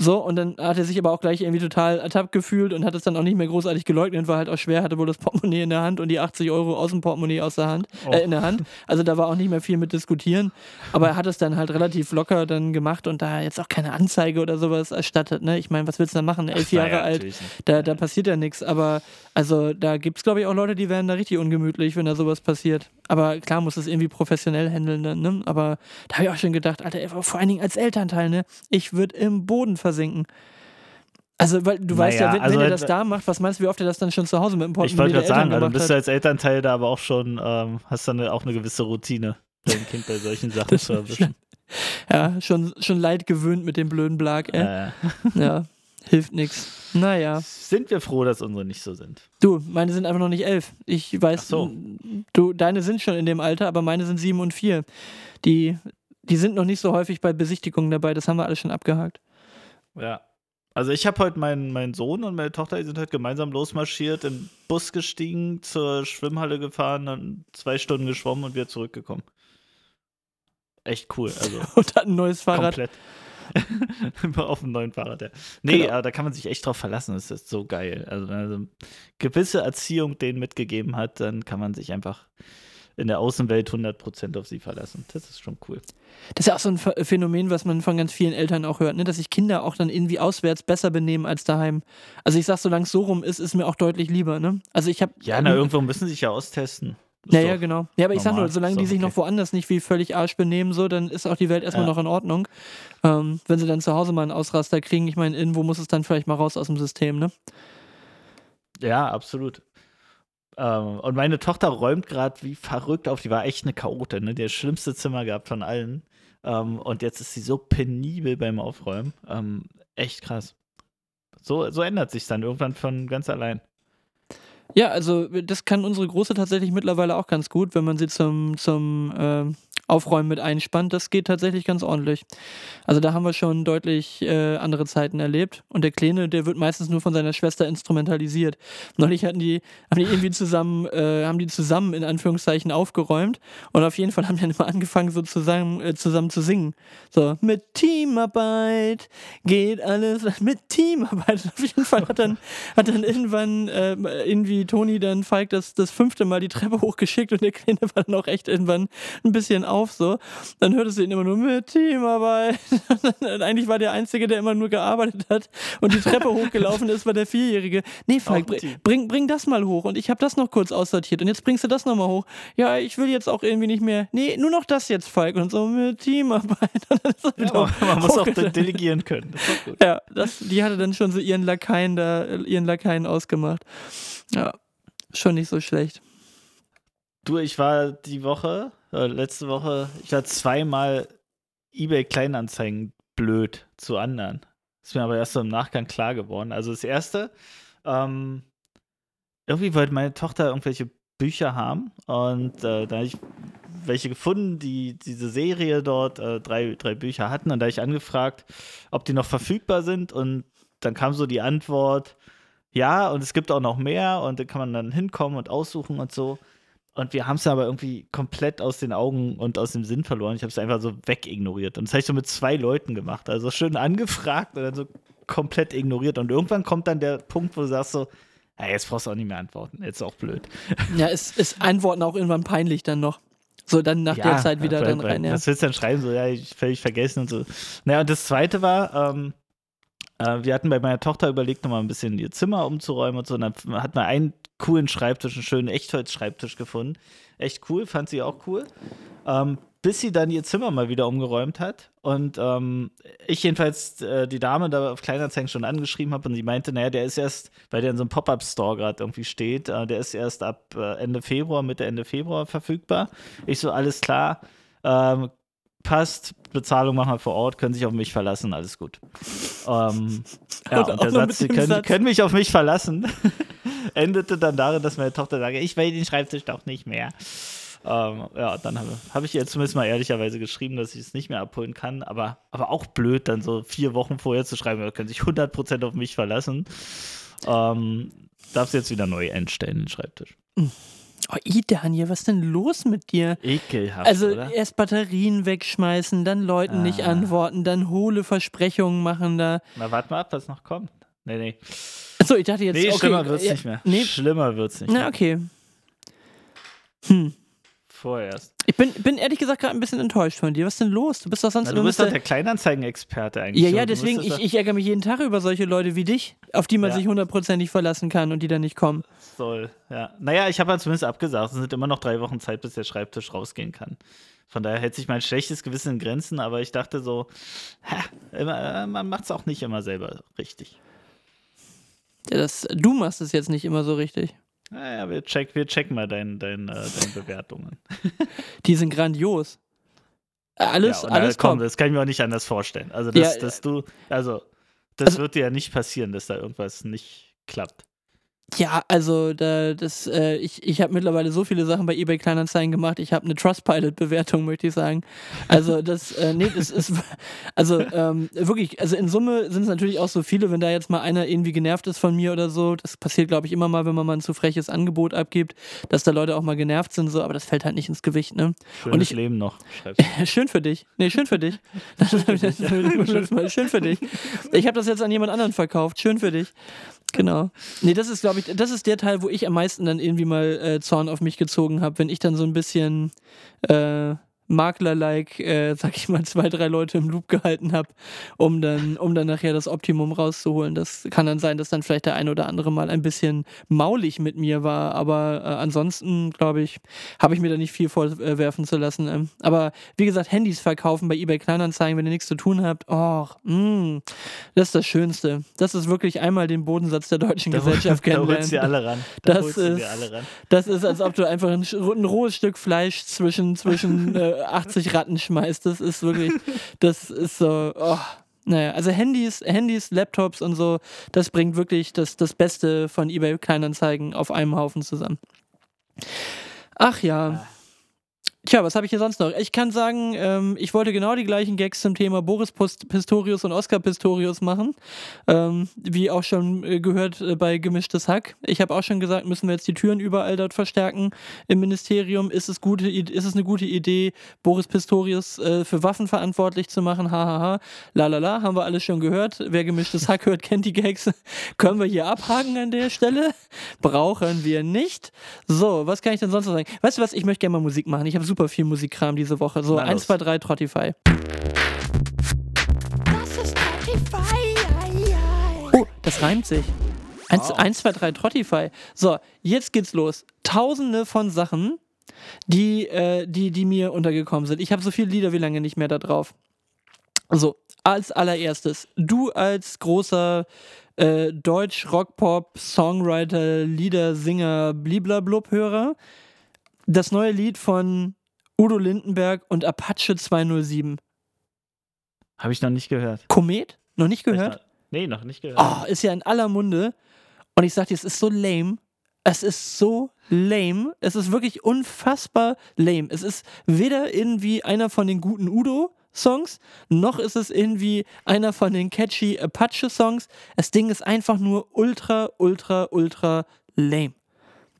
So, und dann hat er sich aber auch gleich irgendwie total ertappt gefühlt und hat es dann auch nicht mehr großartig geleugnet, war halt auch schwer, hatte wohl das Portemonnaie in der Hand und die 80 Euro aus dem Portemonnaie aus der Hand, oh. äh, in der Hand. Also da war auch nicht mehr viel mit diskutieren. Aber er hat es dann halt relativ locker dann gemacht und da jetzt auch keine Anzeige oder sowas erstattet. Ne? Ich meine, was willst du da machen? Elf Ach, Jahre ja, alt, da, da passiert ja nichts. Aber also da gibt es, glaube ich, auch Leute, die werden da richtig ungemütlich, wenn da sowas passiert. Aber klar muss es irgendwie professionell handeln, ne? Aber da habe ich auch schon gedacht, Alter, vor allen Dingen als Elternteil, ne? Ich würde im Boden versinken. Also, weil du naja, weißt ja, wenn, also, wenn er das da macht, was meinst du, wie oft er das dann schon zu Hause mit dem Portemonnaie Ich wollte gerade sagen, also bist du als Elternteil da aber auch schon, ähm, hast dann auch eine gewisse Routine, dein Kind bei solchen Sachen zu erwischen. Ja, schon, schon leid gewöhnt mit dem blöden Blag, ey. Äh. Ja, hilft nichts. Naja. Sind wir froh, dass unsere nicht so sind? Du, meine sind einfach noch nicht elf. Ich weiß, so. Du, deine sind schon in dem Alter, aber meine sind sieben und vier. Die, die sind noch nicht so häufig bei Besichtigungen dabei, das haben wir alles schon abgehakt. Ja, also ich habe heute meinen, meinen Sohn und meine Tochter, die sind halt gemeinsam losmarschiert, im Bus gestiegen, zur Schwimmhalle gefahren, dann zwei Stunden geschwommen und wieder zurückgekommen. Echt cool. Also und hat ein neues Fahrrad. Komplett. auf einem neuen Fahrrad, ja. Nee, genau. aber da kann man sich echt drauf verlassen. Das ist so geil. Also, also gewisse Erziehung denen mitgegeben hat, dann kann man sich einfach in der Außenwelt 100% auf sie verlassen. Das ist schon cool. Das ist ja auch so ein Phänomen, was man von ganz vielen Eltern auch hört, ne? dass sich Kinder auch dann irgendwie auswärts besser benehmen als daheim. Also ich sag, solange es so rum ist, ist mir auch deutlich lieber. Ne? Also ich habe ja, na irgendwo müssen sie sich ja austesten. Ja, ja, genau. Ja, aber ich sag nur, solange die sich okay. noch woanders nicht wie völlig Arsch benehmen, so, dann ist auch die Welt erstmal ja. noch in Ordnung. Ähm, wenn sie dann zu Hause mal einen Ausraster kriegen, ich meine, irgendwo muss es dann vielleicht mal raus aus dem System, ne? Ja, absolut. Ähm, und meine Tochter räumt gerade wie verrückt auf. Die war echt eine Chaotin, ne? Das schlimmste Zimmer gehabt von allen. Ähm, und jetzt ist sie so penibel beim Aufräumen. Ähm, echt krass. So, so ändert sich dann irgendwann von ganz allein. Ja, also das kann unsere Große tatsächlich mittlerweile auch ganz gut, wenn man sie zum, zum äh, Aufräumen mit einspannt. Das geht tatsächlich ganz ordentlich. Also da haben wir schon deutlich äh, andere Zeiten erlebt. Und der Kleine, der wird meistens nur von seiner Schwester instrumentalisiert. Neulich hatten die, haben die irgendwie zusammen, äh, haben die zusammen in Anführungszeichen aufgeräumt. Und auf jeden Fall haben die dann immer angefangen, so zusammen, äh, zusammen zu singen. So, mit Teamarbeit geht alles mit Teamarbeit. auf jeden Fall hat dann, hat dann irgendwann äh, irgendwie Toni dann Falk das, das fünfte Mal die Treppe hochgeschickt und der Kleine war dann auch echt irgendwann ein bisschen auf auf, so. Dann hörtest du ihn immer nur mit Teamarbeit. Eigentlich war der Einzige, der immer nur gearbeitet hat und die Treppe hochgelaufen ist, war der Vierjährige. Nee, Falk, bring, bring das mal hoch. Und ich habe das noch kurz aussortiert. Und jetzt bringst du das nochmal hoch. Ja, ich will jetzt auch irgendwie nicht mehr. Nee, nur noch das jetzt, Falk. Und so mit Teamarbeit. Ja, man muss auch delegieren können. Das ja, das, die hatte dann schon so ihren Lakaien da, ihren Lakaien ausgemacht. Ja. Schon nicht so schlecht. Du, ich war die Woche, äh, letzte Woche, ich war zweimal eBay Kleinanzeigen blöd zu anderen. Ist mir aber erst so im Nachgang klar geworden. Also das erste, ähm, irgendwie wollte meine Tochter irgendwelche Bücher haben und äh, da habe ich welche gefunden, die diese Serie dort äh, drei, drei Bücher hatten und da habe ich angefragt, ob die noch verfügbar sind und dann kam so die Antwort, ja, und es gibt auch noch mehr und da kann man dann hinkommen und aussuchen und so. Und wir haben es aber irgendwie komplett aus den Augen und aus dem Sinn verloren. Ich habe es einfach so wegignoriert. Und das habe ich so mit zwei Leuten gemacht. Also schön angefragt und dann so komplett ignoriert. Und irgendwann kommt dann der Punkt, wo du sagst so, ja, jetzt brauchst du auch nicht mehr antworten. Jetzt ist auch blöd. Ja, ist, ist Antworten auch irgendwann peinlich dann noch. So, dann nach ja, der Zeit wieder dann rein, ja. Was willst du dann schreiben? So, ja, ich völlig vergessen und so. Naja, und das zweite war, ähm, äh, wir hatten bei meiner Tochter überlegt, nochmal ein bisschen ihr Zimmer umzuräumen und so. Und dann hat man einen coolen Schreibtisch, einen schönen Echtholz-Schreibtisch gefunden. Echt cool, fand sie auch cool. Ähm, bis sie dann ihr Zimmer mal wieder umgeräumt hat. Und ähm, ich jedenfalls äh, die Dame da auf Kleinanzeigen schon angeschrieben habe und sie meinte, naja, der ist erst, weil der in so einem Pop-Up-Store gerade irgendwie steht, äh, der ist erst ab äh, Ende Februar, Mitte Ende Februar verfügbar. Ich so, alles klar, ähm, passt, Bezahlung machen wir vor Ort, können sich auf mich verlassen, alles gut. Ähm, ja, und, und der Satz, sie können, Satz. können mich auf mich verlassen, endete dann darin, dass meine Tochter sagte, ich will den Schreibtisch doch nicht mehr. Ähm, ja, dann habe hab ich ihr zumindest mal ehrlicherweise geschrieben, dass ich es nicht mehr abholen kann. Aber, aber auch blöd, dann so vier Wochen vorher zu schreiben, da können sich 100% auf mich verlassen. Ähm, darf sie jetzt wieder neu einstellen, den Schreibtisch. Oh, I, Daniel, was ist denn los mit dir? Ekelhaft. Also oder? erst Batterien wegschmeißen, dann Leuten ah. nicht antworten, dann hohle Versprechungen machen da. Na, warte mal ab, was noch kommt. Nee, nee. Achso, ich dachte jetzt. Nee, okay, schlimmer wird's ja, nicht mehr. Nee. Schlimmer wird's nicht Na, mehr. okay. Hm. Vorerst. Ich bin, bin ehrlich gesagt gerade ein bisschen enttäuscht von dir. Was ist denn los? Du bist doch sonst Na, du bist doch der Kleinanzeigen-Experte eigentlich. Ja, ja, deswegen, ich, ich ärgere mich jeden Tag über solche Leute wie dich, auf die man Ja. sich hundertprozentig verlassen kann und die dann nicht kommen. soll. Ja. Naja, ich habe ja zumindest abgesagt. Es sind immer noch drei Wochen Zeit, bis der Schreibtisch rausgehen kann. Von daher hält sich mein schlechtes Gewissen in Grenzen, aber ich dachte so, ha, immer, äh, man macht es auch nicht immer selber richtig. Ja, das, du machst es jetzt nicht immer so richtig. Naja, wir, check, wir checken mal dein, dein, äh, deine Bewertungen. Die sind grandios. Alles, ja, alles äh, komm, kommt. das kann ich mir auch nicht anders vorstellen. Also, dass, Ja, dass du, also, das Also- wird dir ja nicht passieren, dass da irgendwas nicht klappt. Ja, also da, das, äh, ich, ich habe mittlerweile so viele Sachen bei eBay Kleinanzeigen gemacht. Ich habe eine Trustpilot-Bewertung, möchte ich sagen. Also das, äh, nee, das ist, also ähm, wirklich, also in Summe sind es natürlich auch so viele, wenn da jetzt mal einer irgendwie genervt ist von mir oder so. Das passiert, glaube ich, immer mal, wenn man mal ein zu freches Angebot abgibt, dass da Leute auch mal genervt sind, so, aber das fällt halt nicht ins Gewicht, ne? Schönes ich- Leben noch, schön für dich. Nee, schön für dich. Das, das, das, schön für dich. Ich habe das jetzt an jemand anderen verkauft. Schön für dich. Genau. Nee, das ist, glaube ich, das ist der Teil, wo ich am meisten dann irgendwie mal äh, Zorn auf mich gezogen habe, wenn ich dann so ein bisschen äh, Makler-like, äh, sag ich mal, zwei, drei Leute im Loop gehalten habe, um dann, um dann nachher das Optimum rauszuholen. Das kann dann sein, dass dann vielleicht der eine oder andere mal ein bisschen maulig mit mir war, aber äh, ansonsten, glaube ich, habe ich mir da nicht viel vorwerfen zu lassen. Ähm, aber wie gesagt, Handys verkaufen bei eBay Kleinanzeigen, wenn ihr nichts zu tun habt, oh, mh, das ist das Schönste. Das ist wirklich einmal den Bodensatz der deutschen Gesellschaft Da holst du kennenlernen. alle ran. Da Das ist- alle ran. Das ist, als ob du einfach ein, ein rohes Stück Fleisch zwischen, zwischen äh, 80 Ratten schmeißt. Das ist wirklich, das ist so, oh. Naja, also Handys, Handys, Laptops und so, das bringt wirklich das, das Beste von eBay Kleinanzeigen auf einem Haufen zusammen. Ach ja. Tja, was habe ich hier sonst noch? Ich kann sagen, ähm, ich wollte genau die gleichen Gags zum Thema Boris Pistorius und Oskar Pistorius machen. Ähm, wie auch schon äh, gehört äh, bei Gemischtes Hack. Ich habe auch schon gesagt, müssen wir jetzt die Türen überall dort verstärken im Ministerium. Ist es, gute, ist es eine gute Idee, Boris Pistorius äh, für Waffen verantwortlich zu machen? Hahaha. Lalala, haben wir alles schon gehört. Wer Gemischtes Hack hört, kennt die Gags. Können wir hier abhaken an der Stelle? Brauchen wir nicht. So, was kann ich denn sonst noch sagen? Weißt du was, ich möchte gerne mal Musik machen. Ich habe super viel Musikkram diese Woche. So, Na 1, los. 2, 3, Trottify. Das ist ei. Oh, das reimt sich. 1, Wow. 1 2, 3, Trottify. So, jetzt geht's los. Tausende von Sachen, die, äh, die, die mir untergekommen sind. Ich habe so viele Lieder wie lange nicht mehr da drauf. So, als allererstes, du als großer äh, Deutsch, Rockpop, Songwriter, Lieder, Singer, bliblablub-Hörer. Das neue Lied von Udo Lindenberg und Apache 207. Habe ich noch nicht gehört. Komet? Noch nicht gehört? Noch, nee, noch nicht gehört. Oh, ist ja in aller Munde. Und ich sag dir, es ist so lame. Es ist so lame. Es ist wirklich unfassbar lame. Es ist weder irgendwie einer von den guten Udo-Songs, noch ist es irgendwie einer von den catchy Apache-Songs. Das Ding ist einfach nur ultra, ultra, ultra lame.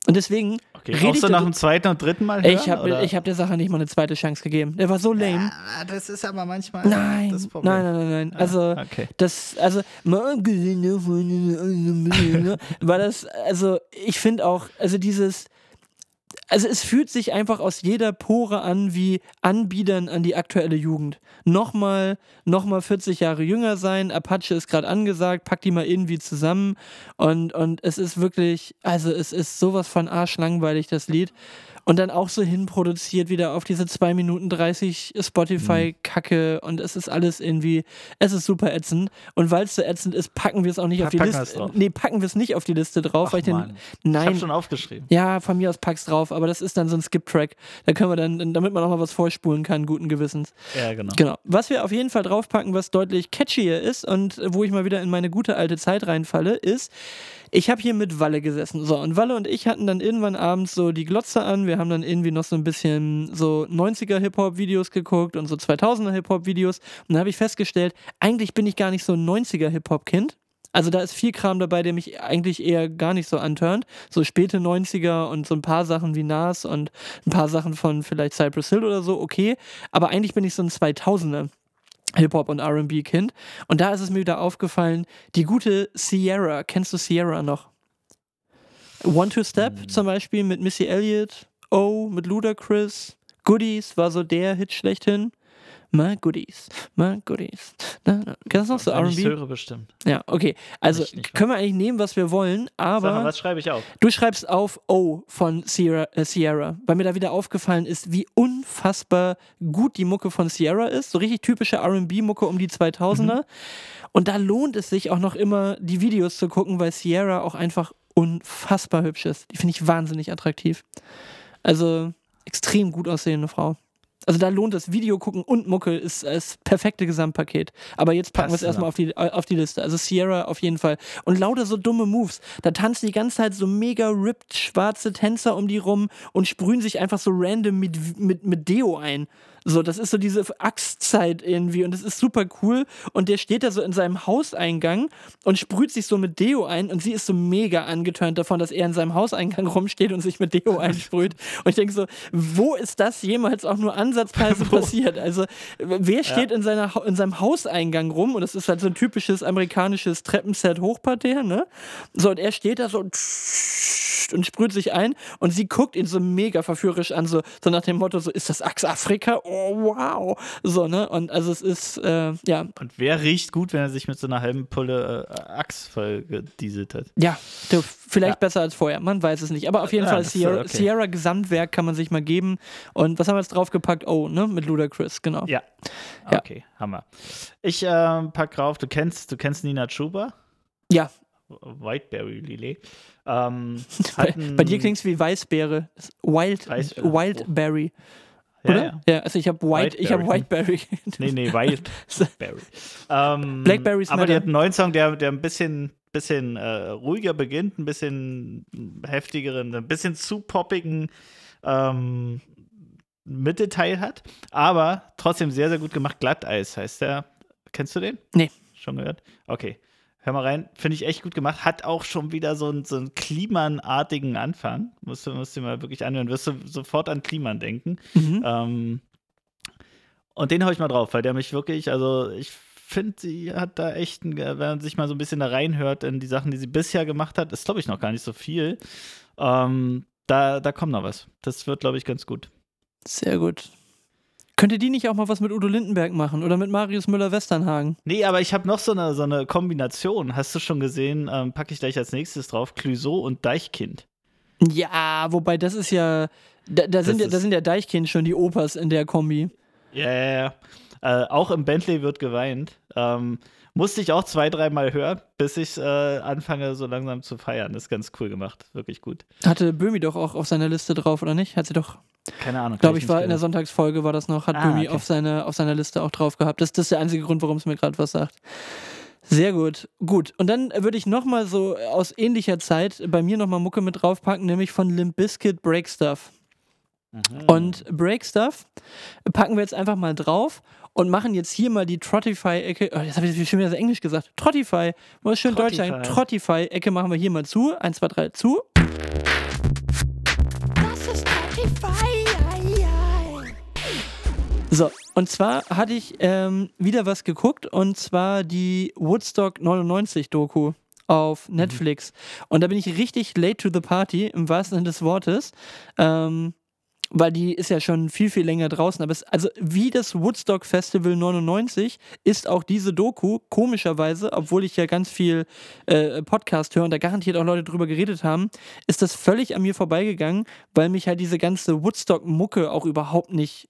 Und deswegen okay, rede da- nach dem zweiten und dritten Mal hören? ich habe hab der Sache nicht mal eine zweite Chance gegeben. Der war so lame. Ah, das ist aber manchmal Nein, das nein, Problem. nein, nein, nein. Also, okay. das, also, mal abgesehen davon, war das, also, ich finde auch, also dieses, also es fühlt sich einfach aus jeder Pore an wie Anbiedern an die aktuelle Jugend. Nochmal, nochmal 40 Jahre jünger sein, Apache ist gerade angesagt, pack die mal irgendwie zusammen und, und es ist wirklich, also es ist sowas von arschlangweilig, das Lied. Und dann auch so hinproduziert wieder auf diese 2 Minuten 30 Spotify-Kacke und es ist alles irgendwie, es ist super ätzend. Und weil es so ätzend ist, packen wir es auch nicht auf die Packen Liste. drauf. Nee, packen wir es nicht auf die Liste drauf, Ach, weil ich den. Mann. Ich Nein. habe schon aufgeschrieben. Ja, von mir aus pack's drauf, aber das ist dann so ein Skip-Track. Da können wir dann, damit man auch mal was vorspulen kann, guten Gewissens. Ja, genau. Genau. Was wir auf jeden Fall draufpacken, was deutlich catchier ist und wo ich mal wieder in meine gute alte Zeit reinfalle, ist, ich habe hier mit Walle gesessen. So, und Walle und ich hatten dann irgendwann abends so die Glotze an. Wir haben dann irgendwie noch so ein bisschen so 90er Hip-Hop-Videos geguckt und so 2000er Hip-Hop-Videos. Und da habe ich festgestellt, eigentlich bin ich gar nicht so ein 90er Hip-Hop-Kind. Also da ist viel Kram dabei, der mich eigentlich eher gar nicht so antörnt. So späte 90er und so ein paar Sachen wie Nas und ein paar Sachen von vielleicht Cypress Hill oder so, okay. Aber eigentlich bin ich so ein 2000er. Hip-Hop und RB-Kind. Und da ist es mir wieder aufgefallen, die gute Sierra, kennst du Sierra noch? One Two Step zum Beispiel mit Missy Elliott, Oh mit Ludacris, Goodies war so der Hit schlechthin. My Goodies, my Goodies. Na, na. Kennst du noch so Wenn ich RB? höre bestimmt. Ja, okay. Also nicht, können wir eigentlich nehmen, was wir wollen, Sag mal, aber was schreibe ich auf? du schreibst auf O von Sierra, äh, Sierra, weil mir da wieder aufgefallen ist, wie unfassbar gut die Mucke von Sierra ist. So richtig typische RB-Mucke um die 2000er. Und da lohnt es sich auch noch immer, die Videos zu gucken, weil Sierra auch einfach unfassbar hübsch ist. Die finde ich wahnsinnig attraktiv. Also extrem gut aussehende Frau. Also da lohnt es, Video gucken und Mucke ist das perfekte Gesamtpaket. Aber jetzt packen wir es erstmal auf die, auf die Liste. Also Sierra auf jeden Fall. Und lauter so dumme Moves. Da tanzen die ganze Zeit so mega ripped schwarze Tänzer um die rum und sprühen sich einfach so random mit, mit, mit Deo ein. So, das ist so diese Axtzeit irgendwie und das ist super cool. Und der steht da so in seinem Hauseingang und sprüht sich so mit Deo ein und sie ist so mega angeturnt davon, dass er in seinem Hauseingang rumsteht und sich mit Deo einsprüht. Und ich denke so, wo ist das jemals auch nur ansatzweise passiert? Also, wer steht in, seiner, in seinem Hauseingang rum? Und das ist halt so ein typisches amerikanisches Treppenset-Hochparterre, ne? So, und er steht da so und und sprüht sich ein und sie guckt ihn so mega verführerisch an, so, so nach dem Motto, so, ist das Axe Afrika? Oh, wow. So, ne? Und also es ist, äh, ja, Und wer riecht gut, wenn er sich mit so einer halben Pulle äh, Axt vollgedieselt hat? ja, vielleicht Ja. besser als vorher, man weiß es nicht. Aber auf jeden Ja, Fall, Sierra, okay. Sierra Gesamtwerk kann man sich mal geben. Und was haben wir jetzt draufgepackt? Oh, ne? Mit Ludacris, genau. Ja. Ja. Okay, Hammer. Ich ähm, pack drauf, du kennst, du kennst Nina Chuba? Ja, Whiteberry Lillet. Ähm, bei, bei dir klingt es wie Weißbeere. Wild, Weißbeere. Wildberry, ja, oder? ja. Ja, also ich habe White, ich habe Whiteberry. Nee, nee, Wildberry. ähm, Blackberries aber die hat einen neuen Song, der, der ein bisschen, bisschen äh, ruhiger beginnt, ein bisschen heftigeren, ein bisschen zu poppigen ähm, Mittelteil hat, aber trotzdem sehr, sehr gut gemacht. Glatteis heißt der. Kennst du den? Nee. Schon gehört? Okay. Hör mal rein. Finde ich echt gut gemacht. Hat auch schon wieder so einen, so einen Kliman-artigen Anfang. Musst du, musst du mal wirklich anhören. Wirst du sofort an Kliman denken. Mhm. Ähm, und den hau ich mal drauf, weil der mich wirklich, also ich finde, sie hat da echt, ein, wenn man sich mal so ein bisschen da reinhört in die Sachen, die sie bisher gemacht hat, ist, glaube ich, noch gar nicht so viel. Ähm, da, da kommt noch was. Das wird, glaube ich, ganz gut. Sehr gut. Könnte die nicht auch mal was mit Udo Lindenberg machen oder mit Marius Müller-Westernhagen? Nee, aber ich habe noch so eine, so eine Kombination. Hast du schon gesehen? Ähm, packe ich gleich als nächstes drauf. Clouseau und Deichkind. Ja, wobei das ist ja, da, da, sind, ja, da sind ja Deichkind schon die Opas in der Kombi. Ja, ja, ja. Äh, auch im Bentley wird geweint. Ähm, musste ich auch zwei, dreimal hören, bis ich äh, anfange, so langsam zu feiern. Das ist ganz cool gemacht. Wirklich gut. Hatte Böhmi doch auch auf seiner Liste drauf, oder nicht? Hat sie doch, Keine Ahnung. glaube kann ich, war in der Sonntagsfolge war das noch, hat Ah, Böhmi okay. auf, seine, auf seiner Liste auch drauf gehabt. Das, das ist der einzige Grund, warum es mir gerade was sagt. Sehr gut. Gut. Und dann würde ich nochmal so aus ähnlicher Zeit bei mir nochmal Mucke mit draufpacken, nämlich von Limp Bizkit Break Stuff. Mhm. Und Break Stuff packen wir jetzt einfach mal drauf und machen jetzt hier mal die Trottify-Ecke. Oh, jetzt habe ich schon wieder Englisch gesagt. Trottify. Muss schön deutsch sein. Trottify. Trottify-Ecke machen wir hier mal zu. Eins, zwei, drei, zu. So, und zwar hatte ich ähm, wieder was geguckt und zwar die Woodstock 99 Doku auf Netflix. Und da bin ich richtig late to the party, im wahrsten Sinne des Wortes. Ähm, weil die ist ja schon viel, viel länger draußen. Aber es, also wie das Woodstock Festival 99 ist auch diese Doku, komischerweise, obwohl ich ja ganz viel äh, Podcast höre und da garantiert auch Leute drüber geredet haben, ist das völlig an mir vorbeigegangen, weil mich halt diese ganze Woodstock-Mucke auch überhaupt nicht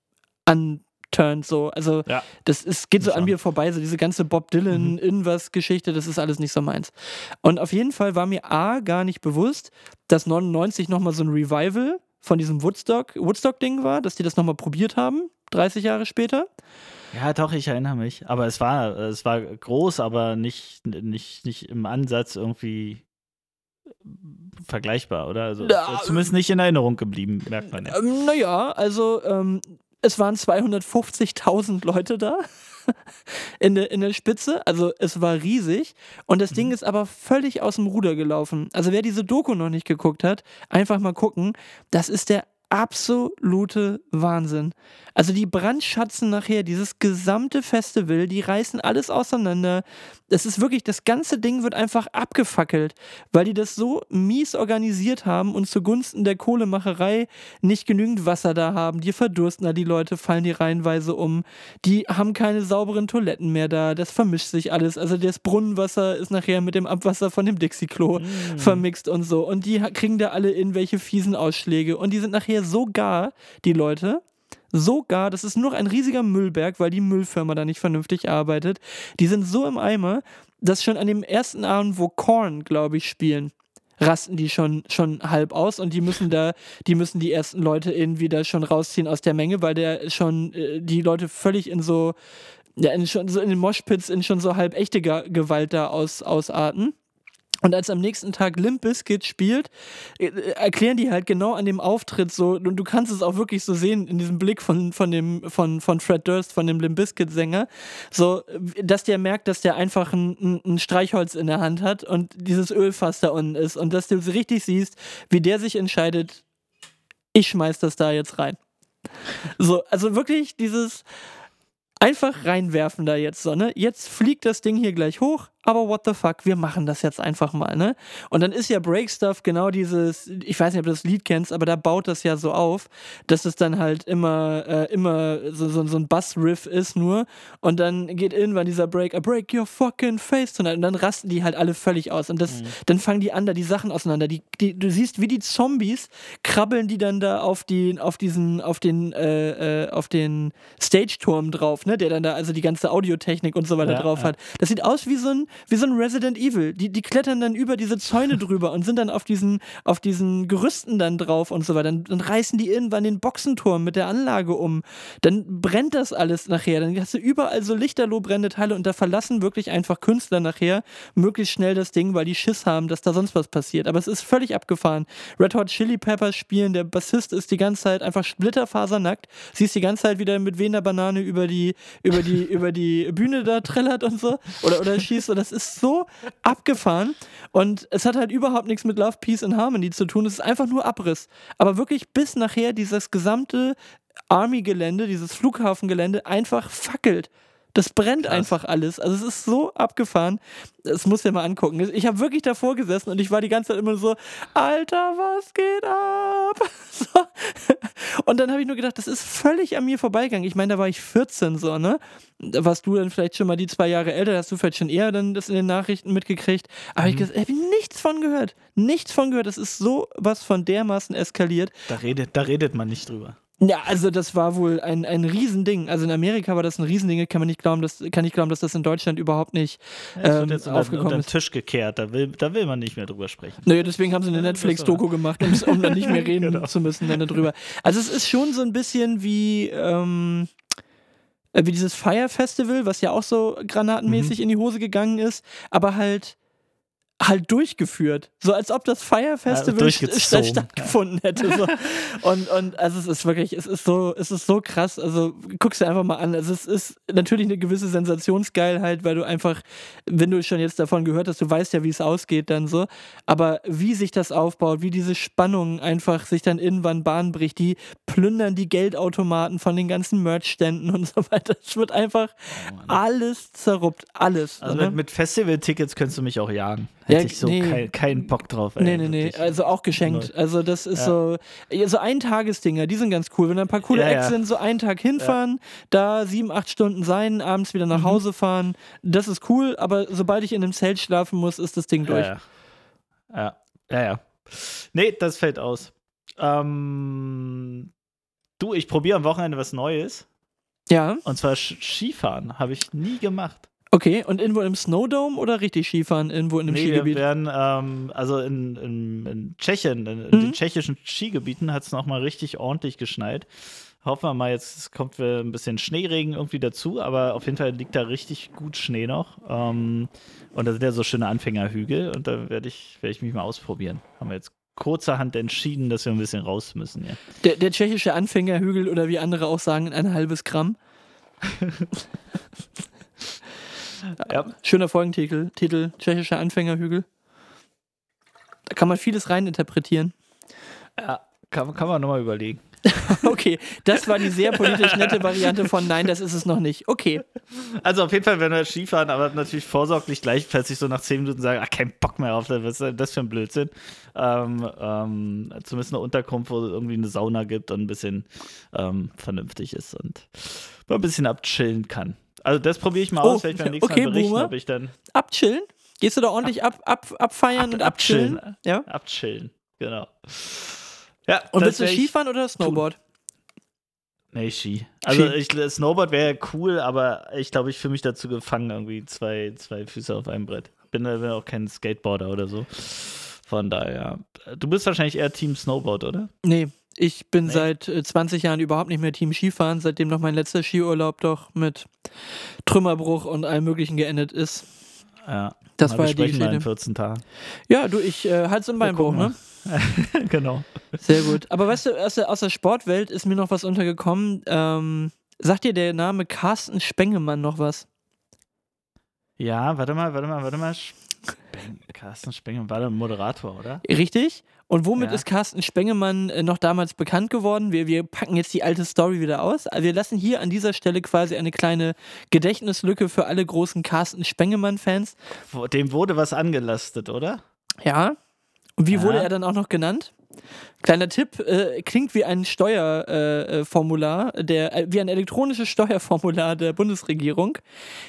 anturnt. So. Also Ja. das ist, geht so an mir vorbei, so diese ganze Bob Dylan, Mhm. Inwas-Geschichte, das ist alles nicht so meins. Und auf jeden Fall war mir A, gar nicht bewusst, dass 99 nochmal so ein Revival von diesem Woodstock, Woodstock-Ding war, dass die das nochmal probiert haben, 30 Jahre später. Ja, doch, ich erinnere mich. Aber es war, es war groß, aber nicht, nicht, nicht im Ansatz irgendwie vergleichbar, oder? Also, Ja, zumindest nicht in Erinnerung geblieben, merkt man ja. Ähm, naja, also ähm, es waren 250.000 Leute da in der, in der Spitze. Also es war riesig. Und das Ding ist aber völlig aus dem Ruder gelaufen. Also wer diese Doku noch nicht geguckt hat, einfach mal gucken. Das ist der absolute Wahnsinn. Also die brandschatzen nachher dieses gesamte Festival, die reißen alles auseinander. Es ist wirklich, das ganze Ding wird einfach abgefackelt, weil die das so mies organisiert haben und zugunsten der Kohlemacherei nicht genügend Wasser da haben. Die verdursten da die Leute, fallen die reihenweise um. Die haben keine sauberen Toiletten mehr da. Das vermischt sich alles. Also das Brunnenwasser ist nachher mit dem Abwasser von dem Dixie-Klo vermixt und so. Und die kriegen da alle irgendwelche fiesen Ausschläge. Und die sind nachher so gar, die Leute, so gar, das ist nur noch ein riesiger Müllberg, weil die Müllfirma da nicht vernünftig arbeitet. Die sind so im Eimer, dass schon an dem ersten Abend, wo Korn, glaube ich, spielen, rasten die schon, schon halb aus und die müssen da, die müssen die ersten Leute irgendwie da schon rausziehen aus der Menge, weil der schon äh, die Leute völlig in so, ja, in, schon so in den Moshpits in schon so halb echte Gewalt da aus, ausarten. Und als am nächsten Tag Limp Bizkit spielt, äh, erklären die halt genau an dem Auftritt so, und du kannst es auch wirklich so sehen in diesem Blick von, von, dem, von, von Fred Durst, von dem Limp Bizkit-Sänger, so, dass der merkt, dass der einfach ein, ein, ein Streichholz in der Hand hat und dieses Ölfass da unten ist und dass du so richtig siehst, wie der sich entscheidet, ich schmeiß das da jetzt rein. So, also wirklich dieses einfach reinwerfen da jetzt so, ne? Jetzt fliegt das Ding hier gleich hoch, aber what the fuck, wir machen das jetzt einfach mal, ne? Und dann ist ja Break Stuff genau dieses, ich weiß nicht, ob du das Lied kennst, aber da baut das ja so auf, dass es dann halt immer, äh, immer so, so, so ein Bass-Riff ist nur und dann geht irgendwann dieser Break, I break your fucking face tonight und dann rasten die halt alle völlig aus und das, dann fangen die an, da die Sachen auseinander, die, die, du siehst, wie die Zombies krabbeln die dann da auf die, auf diesen, auf den, äh, äh, auf den Stage-Turm drauf, ne, der dann da also die ganze Audiotechnik und so weiter Ja, drauf ja. hat. Das sieht aus wie so ein, wie so ein Resident Evil. Die, die klettern dann über diese Zäune drüber und sind dann auf diesen, auf diesen Gerüsten dann drauf und so weiter. Dann, dann reißen die irgendwann den Boxenturm mit der Anlage um. Dann brennt das alles nachher. Dann hast du überall so lichterloh brennende Teile und da verlassen wirklich einfach Künstler nachher möglichst schnell das Ding, weil die Schiss haben, dass da sonst was passiert. Aber es ist völlig abgefahren. Red Hot Chili Peppers spielen, der Bassist ist die ganze Zeit einfach splitterfasernackt. Siehst die ganze Zeit wieder mit wehender Banane über die, über die, über die Bühne da trällert und so. Oder, oder schießt. Und das ist so abgefahren. Und es hat halt überhaupt nichts mit Love, Peace and Harmony zu tun. Es ist einfach nur Abriss. Aber wirklich bis nachher dieses gesamte Army-Gelände, dieses Flughafengelände einfach fackelt. Das brennt Krass. einfach alles. Also es ist so abgefahren. Das muss dir mal angucken. Ich habe wirklich davor gesessen und ich war die ganze Zeit immer so, Alter, was geht ab? So. Und dann habe ich nur gedacht, das ist völlig an mir vorbeigegangen. Ich meine, da war ich 14 so, ne? Da warst du dann vielleicht schon mal die zwei Jahre älter, da hast du vielleicht schon eher dann das in den Nachrichten mitgekriegt. Aber ich habe ich nichts von gehört. Nichts von gehört. Das ist so was von dermaßen eskaliert. Da redet, da redet man nicht drüber. Ja, also das war wohl ein, ein Riesending. Also in Amerika war das ein Riesending. Kann man nicht glauben, dass, kann ich glauben, dass das in Deutschland überhaupt nicht Es wird ähm, jetzt unter, aufgekommen unter den ist. Tisch gekehrt, da will, da will man nicht mehr drüber sprechen. Naja, deswegen haben sie eine Ja, das Netflix-Doku gemacht, um, um dann nicht mehr reden Genau. zu müssen dann darüber. Also es ist schon so ein bisschen wie, ähm, äh, wie dieses Fire Festival, was ja auch so Mhm. granatenmäßig in die Hose gegangen ist, aber halt halt durchgeführt. So als ob das Fire Festival st- durchgezogen, st- stattgefunden hätte. So. Und, und also es ist wirklich, es ist so, es ist so krass. Also guck's dir einfach mal an. Also es ist natürlich eine gewisse Sensationsgeilheit, weil du einfach, wenn du schon jetzt davon gehört hast, du weißt ja, wie es ausgeht dann so. Aber wie sich das aufbaut, wie diese Spannung einfach sich dann irgendwann Bahn bricht, die plündern die Geldautomaten von den ganzen Merchständen und so weiter. Es wird einfach alles zerruppt. Alles. Also ne? mit, mit Festival-Tickets könntest du mich auch jagen. Ja, Hätte ich so nee. kein, keinen Bock drauf. Ey, Nee, nee, nee, also auch geschenkt. Also das ist Ja. so, ja, so Eintagesdinger, die sind ganz cool. Wenn da ein paar coole Ja, Acts ja. sind, so einen Tag hinfahren, da sieben, acht Stunden sein, abends wieder Mhm. nach Hause fahren, das ist cool, aber sobald ich in einem Zelt schlafen muss, ist das Ding durch. Ja, ja. ja, ja, ja. Nee, das fällt aus. Ähm, du, ich probiere am Wochenende was Neues. Ja, Und zwar Skifahren. Habe ich nie gemacht. Okay. Und irgendwo im Snowdome oder richtig Skifahren, irgendwo in einem nee, wir Skigebiet? werden, ähm, also in, in, in Tschechien, in, Mhm. den tschechischen Skigebieten hat es nochmal richtig ordentlich geschneit. Hoffen wir mal, jetzt kommt wir ein bisschen Schneeregen irgendwie dazu, aber auf jeden Fall liegt da richtig gut Schnee noch. Ähm, und da sind ja so schöne Anfängerhügel und da werde ich, werd ich mich mal ausprobieren. Haben wir jetzt kurzerhand entschieden, dass wir ein bisschen raus müssen. Ja. Der, der tschechische Anfängerhügel oder wie andere auch sagen, ein halbes Gramm. Ja. Schöner Folgentitel, Titel, tschechischer Anfängerhügel. Da kann man vieles reininterpretieren. ja kann, kann man nochmal überlegen. Okay, das war die sehr politisch nette Variante von Nein, das ist es noch nicht. Okay. Also auf jeden Fall werden wir Skifahren, aber natürlich vorsorglich gleichzeitig so nach zehn Minuten sagen, ach, kein Bock mehr auf das, was ist das für ein Blödsinn. Ähm, ähm, zumindest eine Unterkunft, wo es irgendwie eine Sauna gibt und ein bisschen ähm, vernünftig ist und man ein bisschen abchillen kann. Also das probiere ich mal Oh, aus, werde ich beim nächsten okay, Mal berichten, Boomer. ob ich dann Abchillen? Gehst du da ordentlich ab, ab, abfeiern Ab- und abchillen? abchillen. Ja. abchillen. Genau. Ja, Und willst du Skifahren oder Snowboard? Nee, Ski. Also ich, Snowboard wäre cool, aber ich glaube, ich fühle mich dazu gefangen, irgendwie zwei, zwei Füße auf einem Brett. Bin, bin auch kein Skateboarder oder so. Von daher. Du bist wahrscheinlich eher Team Snowboard, oder? Nee, ich bin Nee. seit äh, 20 Jahren überhaupt nicht mehr Team Skifahren, seitdem noch mein letzter Skiurlaub doch mit Trümmerbruch und allem Möglichen geendet ist. Ja. Das Mal war ja die wir in Geschichte. 14 Tagen. Ja, du, ich äh, Hals- und Beinbruch, gucken ne? genau. Sehr gut. Aber weißt du, aus der, aus der Sportwelt ist mir noch was untergekommen. Ähm, sagt dir der Name Carsten Spengemann noch was? Ja, warte mal, warte mal, warte mal. Speng Carsten Spengel war der Moderator, oder? Richtig? Und womit Ja. ist Carsten Spengemann äh, noch damals bekannt geworden? Wir, wir packen jetzt die alte Story wieder aus. Also wir lassen hier an dieser Stelle quasi eine kleine Gedächtnislücke für alle großen Carsten Spengemann-Fans. Dem wurde was angelastet, oder? Ja. Und wie Ja. wurde er dann auch noch genannt? Kleiner Tipp, äh, klingt wie ein Steuerformular, äh, der, äh, wie ein elektronisches Steuerformular der Bundesregierung.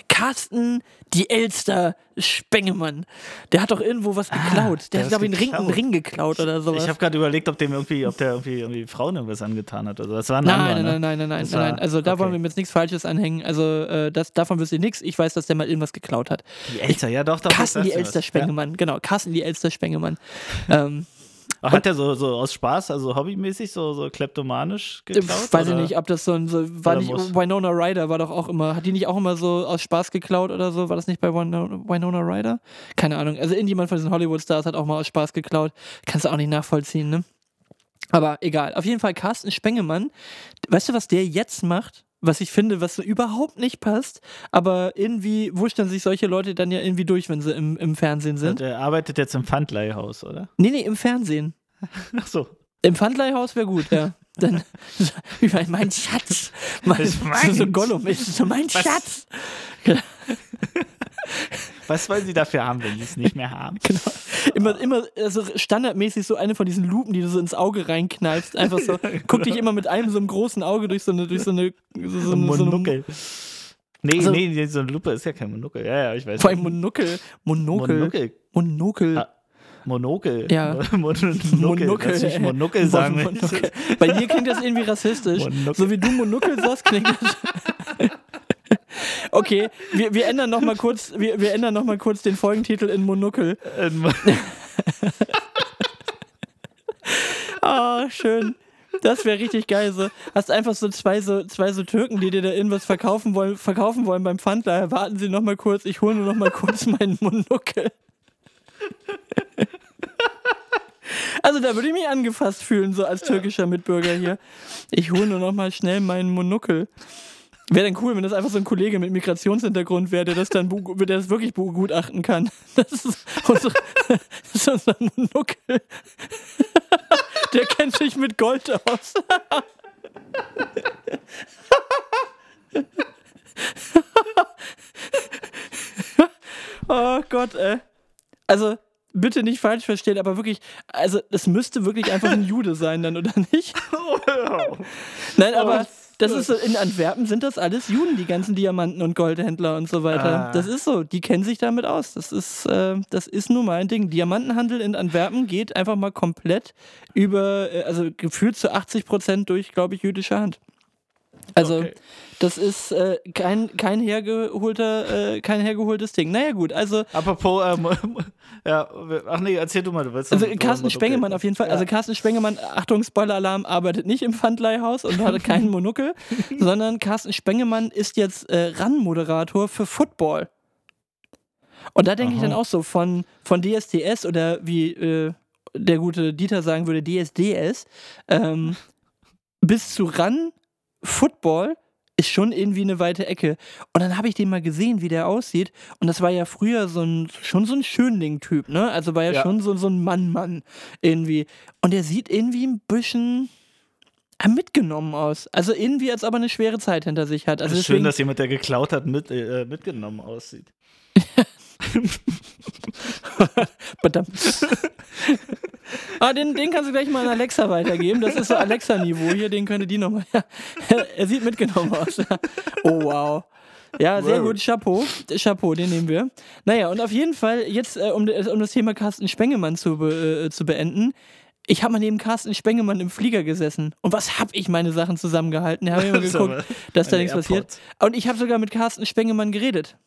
Carsten die Elster Spengemann. Der hat doch irgendwo was geklaut. der Ah, der hat, hat glaube ich, einen Ring, einen geklaut. Ring geklaut oder sowas. Ich habe gerade überlegt, ob dem irgendwie, ob der irgendwie, irgendwie Frauen irgendwas angetan hat. Also das war ein Nein, anderer, nein, ne? nein, nein, nein, nein, Das nein, war-. Also da wollen okay. wir ihm jetzt nichts Falsches anhängen. Also äh, das, davon wüsste ich nichts. Ich weiß, dass der mal irgendwas geklaut hat. Die Elster, ja doch, doch. Carsten die Elster. Spengemann, genau. Carsten die Elster Spengemann. ähm, Ja. Hat er so, so aus Spaß, also hobbymäßig, so, so kleptomanisch geklaut? Pf, weiß oder? ich nicht, ob das so ein, so, war Oder nicht, muss? Winona Ryder war doch auch immer, hat die nicht auch immer so aus Spaß geklaut oder so? War das nicht bei Winona, Winona Ryder? Keine Ahnung. Also irgendjemand von diesen Hollywood-Stars hat auch mal aus Spaß geklaut. Kannst du auch nicht nachvollziehen, ne? Aber egal. Auf jeden Fall Carsten Spengemann. Weißt du, was der jetzt macht? Was ich finde, was so überhaupt nicht passt, aber irgendwie wurschteln sich solche Leute dann ja irgendwie durch, wenn sie im, im Fernsehen sind. Der arbeitet jetzt im Pfandleihhaus, oder? Nee, nee, im Fernsehen. Ach so. Im Pfandleihhaus wäre gut, ja. Dann, wie mein, mein Schatz. Mein, Das ist so, so meins. Gollum ist so mein Was? Schatz. Was wollen Sie dafür haben, wenn Sie es nicht mehr haben? Genau. Immer, immer also standardmäßig so eine von diesen Lupen, die du so ins Auge reinkneifst. Einfach so, guck dich immer mit einem so einem großen Auge durch so eine, durch so eine, so, so, So ein eine, so eine Monokel. Nee, So- nee, so eine Lupe ist ja kein Monokel. Ja, ja, ich weiß. vor allem Monokel. Monokel. Monokel. Monokel. Ah. Monokel. Ja. Monokel. Monokel, Lass mich ey. Monokel sagen. ich- Monokel. Bei dir klingt das irgendwie rassistisch. Monokel. So wie du Monokel sagst, klingt das. Okay, wir, wir ändern noch mal kurz, wir, wir ändern noch mal kurz den Folgentitel in Monokel. Ah, schön. Das wäre richtig geil. So. Hast einfach so zwei, so zwei so Türken, die dir da irgendwas verkaufen wollen, verkaufen wollen beim Pfandleiher. Warten Sie noch mal kurz, ich hole nur noch mal kurz meinen Monokel. Also da würde ich mich angefasst fühlen, so als türkischer Mitbürger hier. Ich hole nur noch mal schnell meinen Monokel. Wäre dann cool, wenn das einfach so ein Kollege mit Migrationshintergrund wäre, der das dann der das wirklich begutachten kann. Das ist, unsere, das ist unser Monokel. Der kennt sich mit Gold aus. oh Gott, ey. Also, bitte nicht falsch verstehen, aber wirklich, also, das müsste wirklich einfach ein Jude sein dann, oder nicht? Nein, aber das ist so, in Antwerpen sind das alles Juden, die ganzen Diamanten- und Goldhändler und so weiter. Ah. Das ist so, die kennen sich damit aus. Das ist, äh, das ist nun mal ein Ding. Diamantenhandel in Antwerpen geht einfach mal komplett über, äh, also gefühlt zu 80 Prozent durch, glaube ich, jüdische Hand. Also, Okay. Das ist äh, kein, kein, hergeholter, äh, kein hergeholtes Ding. Naja, gut, also Apropos, ähm, ja, ach nee, erzähl du mal, du willst Also Carsten Spengemann auf jeden Fall. Ja. Also Carsten Spengemann, Achtung, Spoiler-Alarm, arbeitet nicht im Pfandleihhaus und hat keinen Monokel, sondern Carsten Spengemann ist jetzt äh, RAN-Moderator für Football. Und da denke ich dann auch so von, von DSDS oder wie äh, der gute Dieter sagen würde, DSDS, ähm, bis zu RAN Football ist schon irgendwie eine weite Ecke. Und dann habe ich den mal gesehen, wie der aussieht. Und das war ja früher so ein, schon so ein Schönling-Typ, ne? Also war ja, Ja. schon so, so ein Mann-Mann irgendwie. Und der sieht irgendwie ein bisschen ah, mitgenommen aus. Also irgendwie, als ob er eine schwere Zeit hinter sich hat. Also es ist schön, deswegen, dass jemand, der geklaut hat, mit, äh, mitgenommen aussieht. Verdammt. ah, den, den kannst du gleich mal an Alexa weitergeben. Das ist so Alexa-Niveau hier, den könnte die nochmal. Ja, er sieht mitgenommen aus. Ja. Oh, wow. Ja, sehr Wow. gut. Chapeau. Chapeau, den nehmen wir. Naja, und auf jeden Fall, jetzt, äh, um, um das Thema Carsten Spengemann zu, be, äh, zu beenden. Ich habe mal neben Carsten Spengemann im Flieger gesessen. Und was habe ich meine Sachen zusammengehalten? Da habe ich immer geguckt, dass da nichts passiert. Und ich habe sogar mit Carsten Spengemann geredet.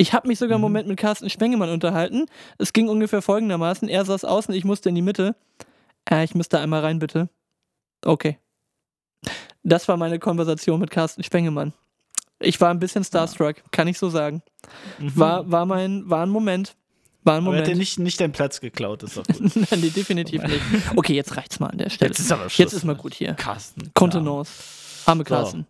Ich habe mich sogar Mhm. einen Moment mit Carsten Spengemann unterhalten. Es ging ungefähr folgendermaßen: Er saß außen, ich musste in die Mitte. Äh, ich müsste einmal rein, bitte. Okay. Das war meine Konversation mit Carsten Spengemann. Ich war ein bisschen starstruck, kann ich so sagen. Mhm. War, war, mein, war ein Moment. War ein aber er hat Moment. nicht, nicht deinen Platz geklaut, ist doch gut. Nein, nee, definitiv nicht. Okay, jetzt reicht's mal an der Stelle. Jetzt ist aber Schluss. Jetzt ist mal gut hier. Carsten. Kontenance. Arme So. Carsten.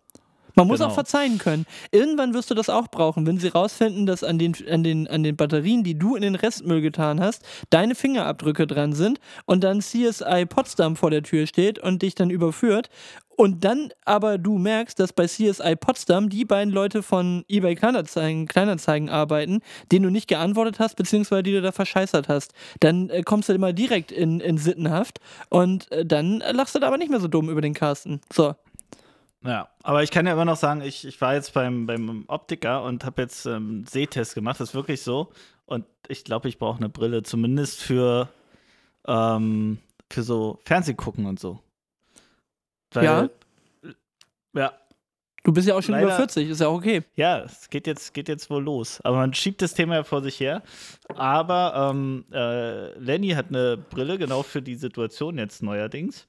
Man muss Genau. auch verzeihen können. Irgendwann wirst du das auch brauchen, wenn sie rausfinden, dass an den, an, den, an den Batterien, die du in den Restmüll getan hast, deine Fingerabdrücke dran sind und dann CSI Potsdam vor der Tür steht und dich dann überführt. Und dann aber du merkst, dass bei CSI Potsdam die beiden Leute von eBay Kleinanzeigen, Kleinanzeigen arbeiten, denen du nicht geantwortet hast, beziehungsweise die du da verscheißert hast. Dann äh, kommst du immer direkt in, in Sittenhaft und äh, dann lachst du da aber nicht mehr so dumm über den Carsten. So. Ja, aber ich kann ja immer noch sagen, ich, ich war jetzt beim, beim Optiker und habe jetzt ähm, einen Sehtest gemacht. Das ist wirklich so. Und ich glaube, ich brauche eine Brille, zumindest für, ähm, für so Fernsehgucken und so. Weil, Ja? Ja, Du bist ja auch schon über Leider- 40, ist ja auch okay. ja, es geht jetzt, geht jetzt wohl los. Aber man schiebt das Thema ja vor sich her. Aber ähm, äh, Lenny hat eine Brille genau für die Situation jetzt neuerdings.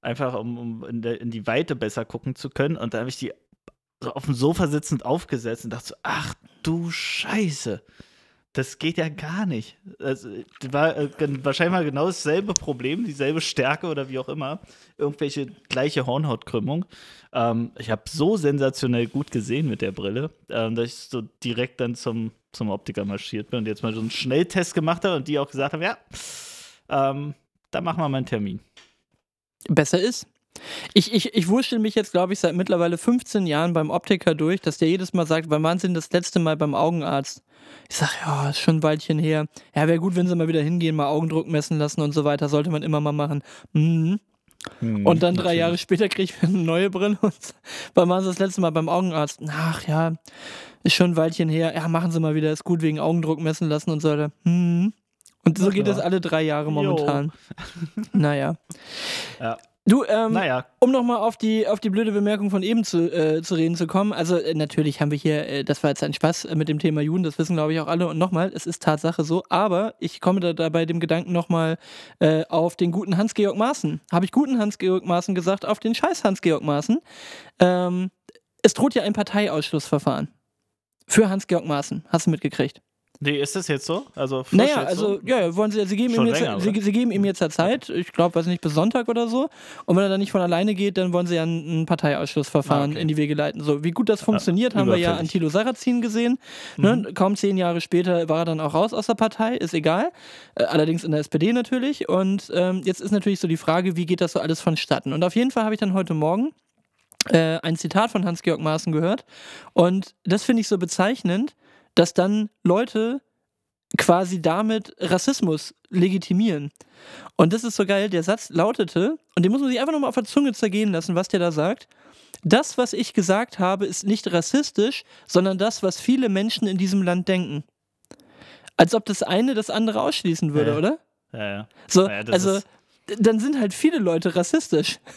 Einfach um, um in, der, in die Weite besser gucken zu können. Und da habe ich die so auf dem Sofa sitzend aufgesetzt und dachte so, ach du Scheiße. Das geht ja gar nicht. Also, war äh, wahrscheinlich mal genau dasselbe Problem, dieselbe Stärke oder wie auch immer. Irgendwelche gleiche Hornhautkrümmung. Ähm, ich habe so sensationell gut gesehen mit der Brille, ähm, dass ich so direkt dann zum, zum Optiker marschiert bin und jetzt mal so einen Schnelltest gemacht habe und die auch gesagt haben: Ja, ähm, da machen wir mal einen Termin. Besser ist. Ich, ich, ich wurschtel mich jetzt, glaube ich, seit mittlerweile 15 Jahren beim Optiker durch, dass der jedes Mal sagt, wann waren Sie denn das letzte Mal beim Augenarzt? Ich sage, ja, ist schon ein Weilchen her. Ja, wäre gut, wenn Sie mal wieder hingehen, mal Augendruck messen lassen und so weiter. Sollte man immer mal machen. Mhm. Und dann drei Jahre später kriege ich eine neue Brille und wann waren Sie das letzte Mal beim Augenarzt? Ach ja, ist schon ein Weilchen her. Ja, machen Sie mal wieder, ist gut wegen Augendruck messen lassen und so weiter. Hm. Und so Ach geht es alle drei Jahre Jo. momentan. naja. Ja. Du, ähm, Naja, um nochmal auf die, auf die blöde Bemerkung von eben zu, äh, zu reden zu kommen, also äh, natürlich haben wir hier, äh, das war jetzt ein Spaß äh, mit dem Thema Juden, das wissen glaube ich auch alle. Und nochmal, es ist Tatsache so, aber ich komme da, da bei dem Gedanken nochmal äh, auf den guten Hans-Georg Maaßen. Habe ich guten Hans-Georg Maaßen gesagt, auf den scheiß Hans-Georg Maaßen. Ähm, es droht ja ein Parteiausschlussverfahren. Für Hans-Georg Maaßen. Hast du mitgekriegt? Nee, ist das jetzt so? Also Naja, also so? ja, wollen sie, sie geben Schon ihm jetzt, länger, sie, sie geben ihm jetzt ja Zeit, ich glaube, weiß nicht, bis Sonntag oder so. Und wenn er dann nicht von alleine geht, dann wollen sie ja ein, ein Parteiausschlussverfahren Ah, okay. in die Wege leiten. So, wie gut das funktioniert, haben wir ja an. Thilo Sarrazin gesehen. Ne? Kaum zehn Jahre später war er dann auch raus aus der Partei, ist egal. Äh, allerdings in der SPD natürlich. Und ähm, jetzt ist natürlich so die Frage, wie geht das so alles vonstatten? Und auf jeden Fall habe ich dann heute Morgen äh, ein Zitat von Hans-Georg Maaßen gehört. Und das finde ich so bezeichnend, dass dann Leute quasi damit Rassismus legitimieren. Und das ist so geil, der Satz lautete, und den muss man sich einfach nochmal auf der Zunge zergehen lassen, was der da sagt. Das, was ich gesagt habe, ist nicht rassistisch, sondern das, was viele Menschen in diesem Land denken. Als ob das eine das andere ausschließen würde, Ja. oder? Ja, ja. So, das also, ist- dann sind halt viele Leute rassistisch.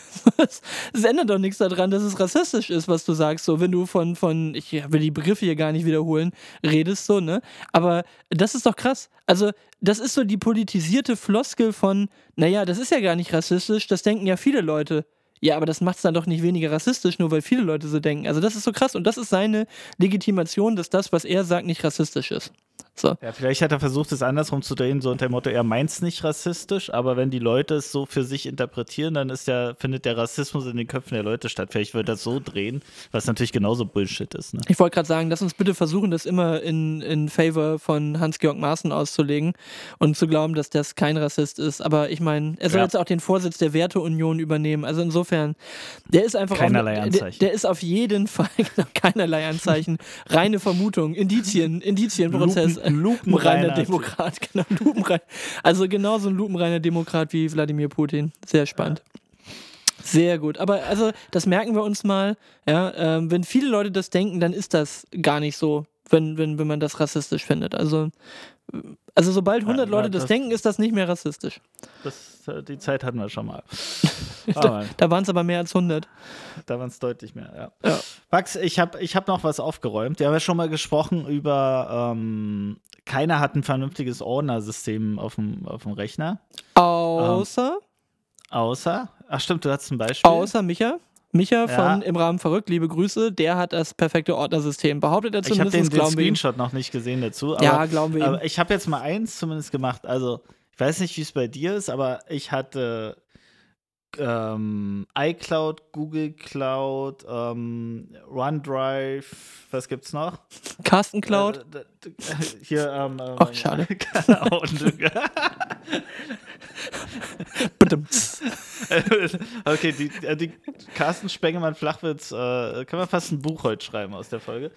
Es ändert doch nichts daran, dass es rassistisch ist, was du sagst. So, wenn du von, von, ich will die Begriffe hier gar nicht wiederholen, redest so, ne? Aber das ist doch krass. Also, das ist so die politisierte Floskel von, naja, das ist ja gar nicht rassistisch, das denken ja viele Leute. Ja, aber das macht es dann doch nicht weniger rassistisch, nur weil viele Leute so denken. Also, das ist so krass und das ist seine Legitimation, dass das, was er sagt, nicht rassistisch ist. So. Ja, vielleicht hat er versucht, es andersrum zu drehen, so unter dem Motto, er meint es nicht rassistisch, aber wenn die Leute es so für sich interpretieren, dann ist der, findet der Rassismus in den Köpfen der Leute statt. Vielleicht wird das so drehen, was natürlich genauso Bullshit ist. Ne? Ich wollte gerade sagen, lass uns bitte versuchen, das immer in, in Favor von Hans-Georg Maaßen auszulegen und zu glauben, dass das kein Rassist ist. Aber ich meine, er soll Ja. jetzt auch den Vorsitz der Werteunion übernehmen. Also insofern, der ist einfach Keinerlei auf, der, Anzeichen. der ist auf jeden Fall genau, keinerlei Anzeichen. Reine Vermutung, Indizien, Indizienprozess. Lupen- lupenreiner Demokrat, genau, lupenrein. Also genauso ein lupenreiner Demokrat wie Wladimir Putin. Sehr spannend. Sehr gut. Aber also, das merken wir uns mal. Ja, ähm, wenn viele Leute das denken, dann ist das gar nicht so, wenn, wenn, wenn man das rassistisch findet. Also, äh, also sobald 100 Ja, Leute das, das- denken, ist das nicht mehr rassistisch. Das, äh, die Zeit hatten wir schon mal. Da, da waren es aber mehr als 100. da waren es deutlich mehr, ja. Ja. Max, ich habe ich hab noch was aufgeräumt. Wir haben ja schon mal gesprochen über, ähm, keiner hat ein vernünftiges Ordnersystem auf dem, auf dem Rechner. Außer, Außer, ach stimmt, du hast ein Beispiel. außer Micha. Micha Ja. von Im Rahmen verrückt, liebe Grüße, der hat das perfekte Ordnersystem. Behauptet er ich habe zumindest, den, den. Screenshot noch nicht gesehen dazu. Aber, Ja, glauben wir ihm. aber ich habe jetzt mal eins zumindest gemacht. Also, weiß nicht, wie es bei dir ist, aber ich hatte ähm, iCloud, Google Cloud, ähm, OneDrive, was gibt's noch? Carsten Cloud. Äh, d- d- hier, ähm, ähm, Ach, schade. genau, okay, die, äh, die Carsten Spengemann Flachwitz, äh, können wir fast ein Buch heute schreiben aus der Folge.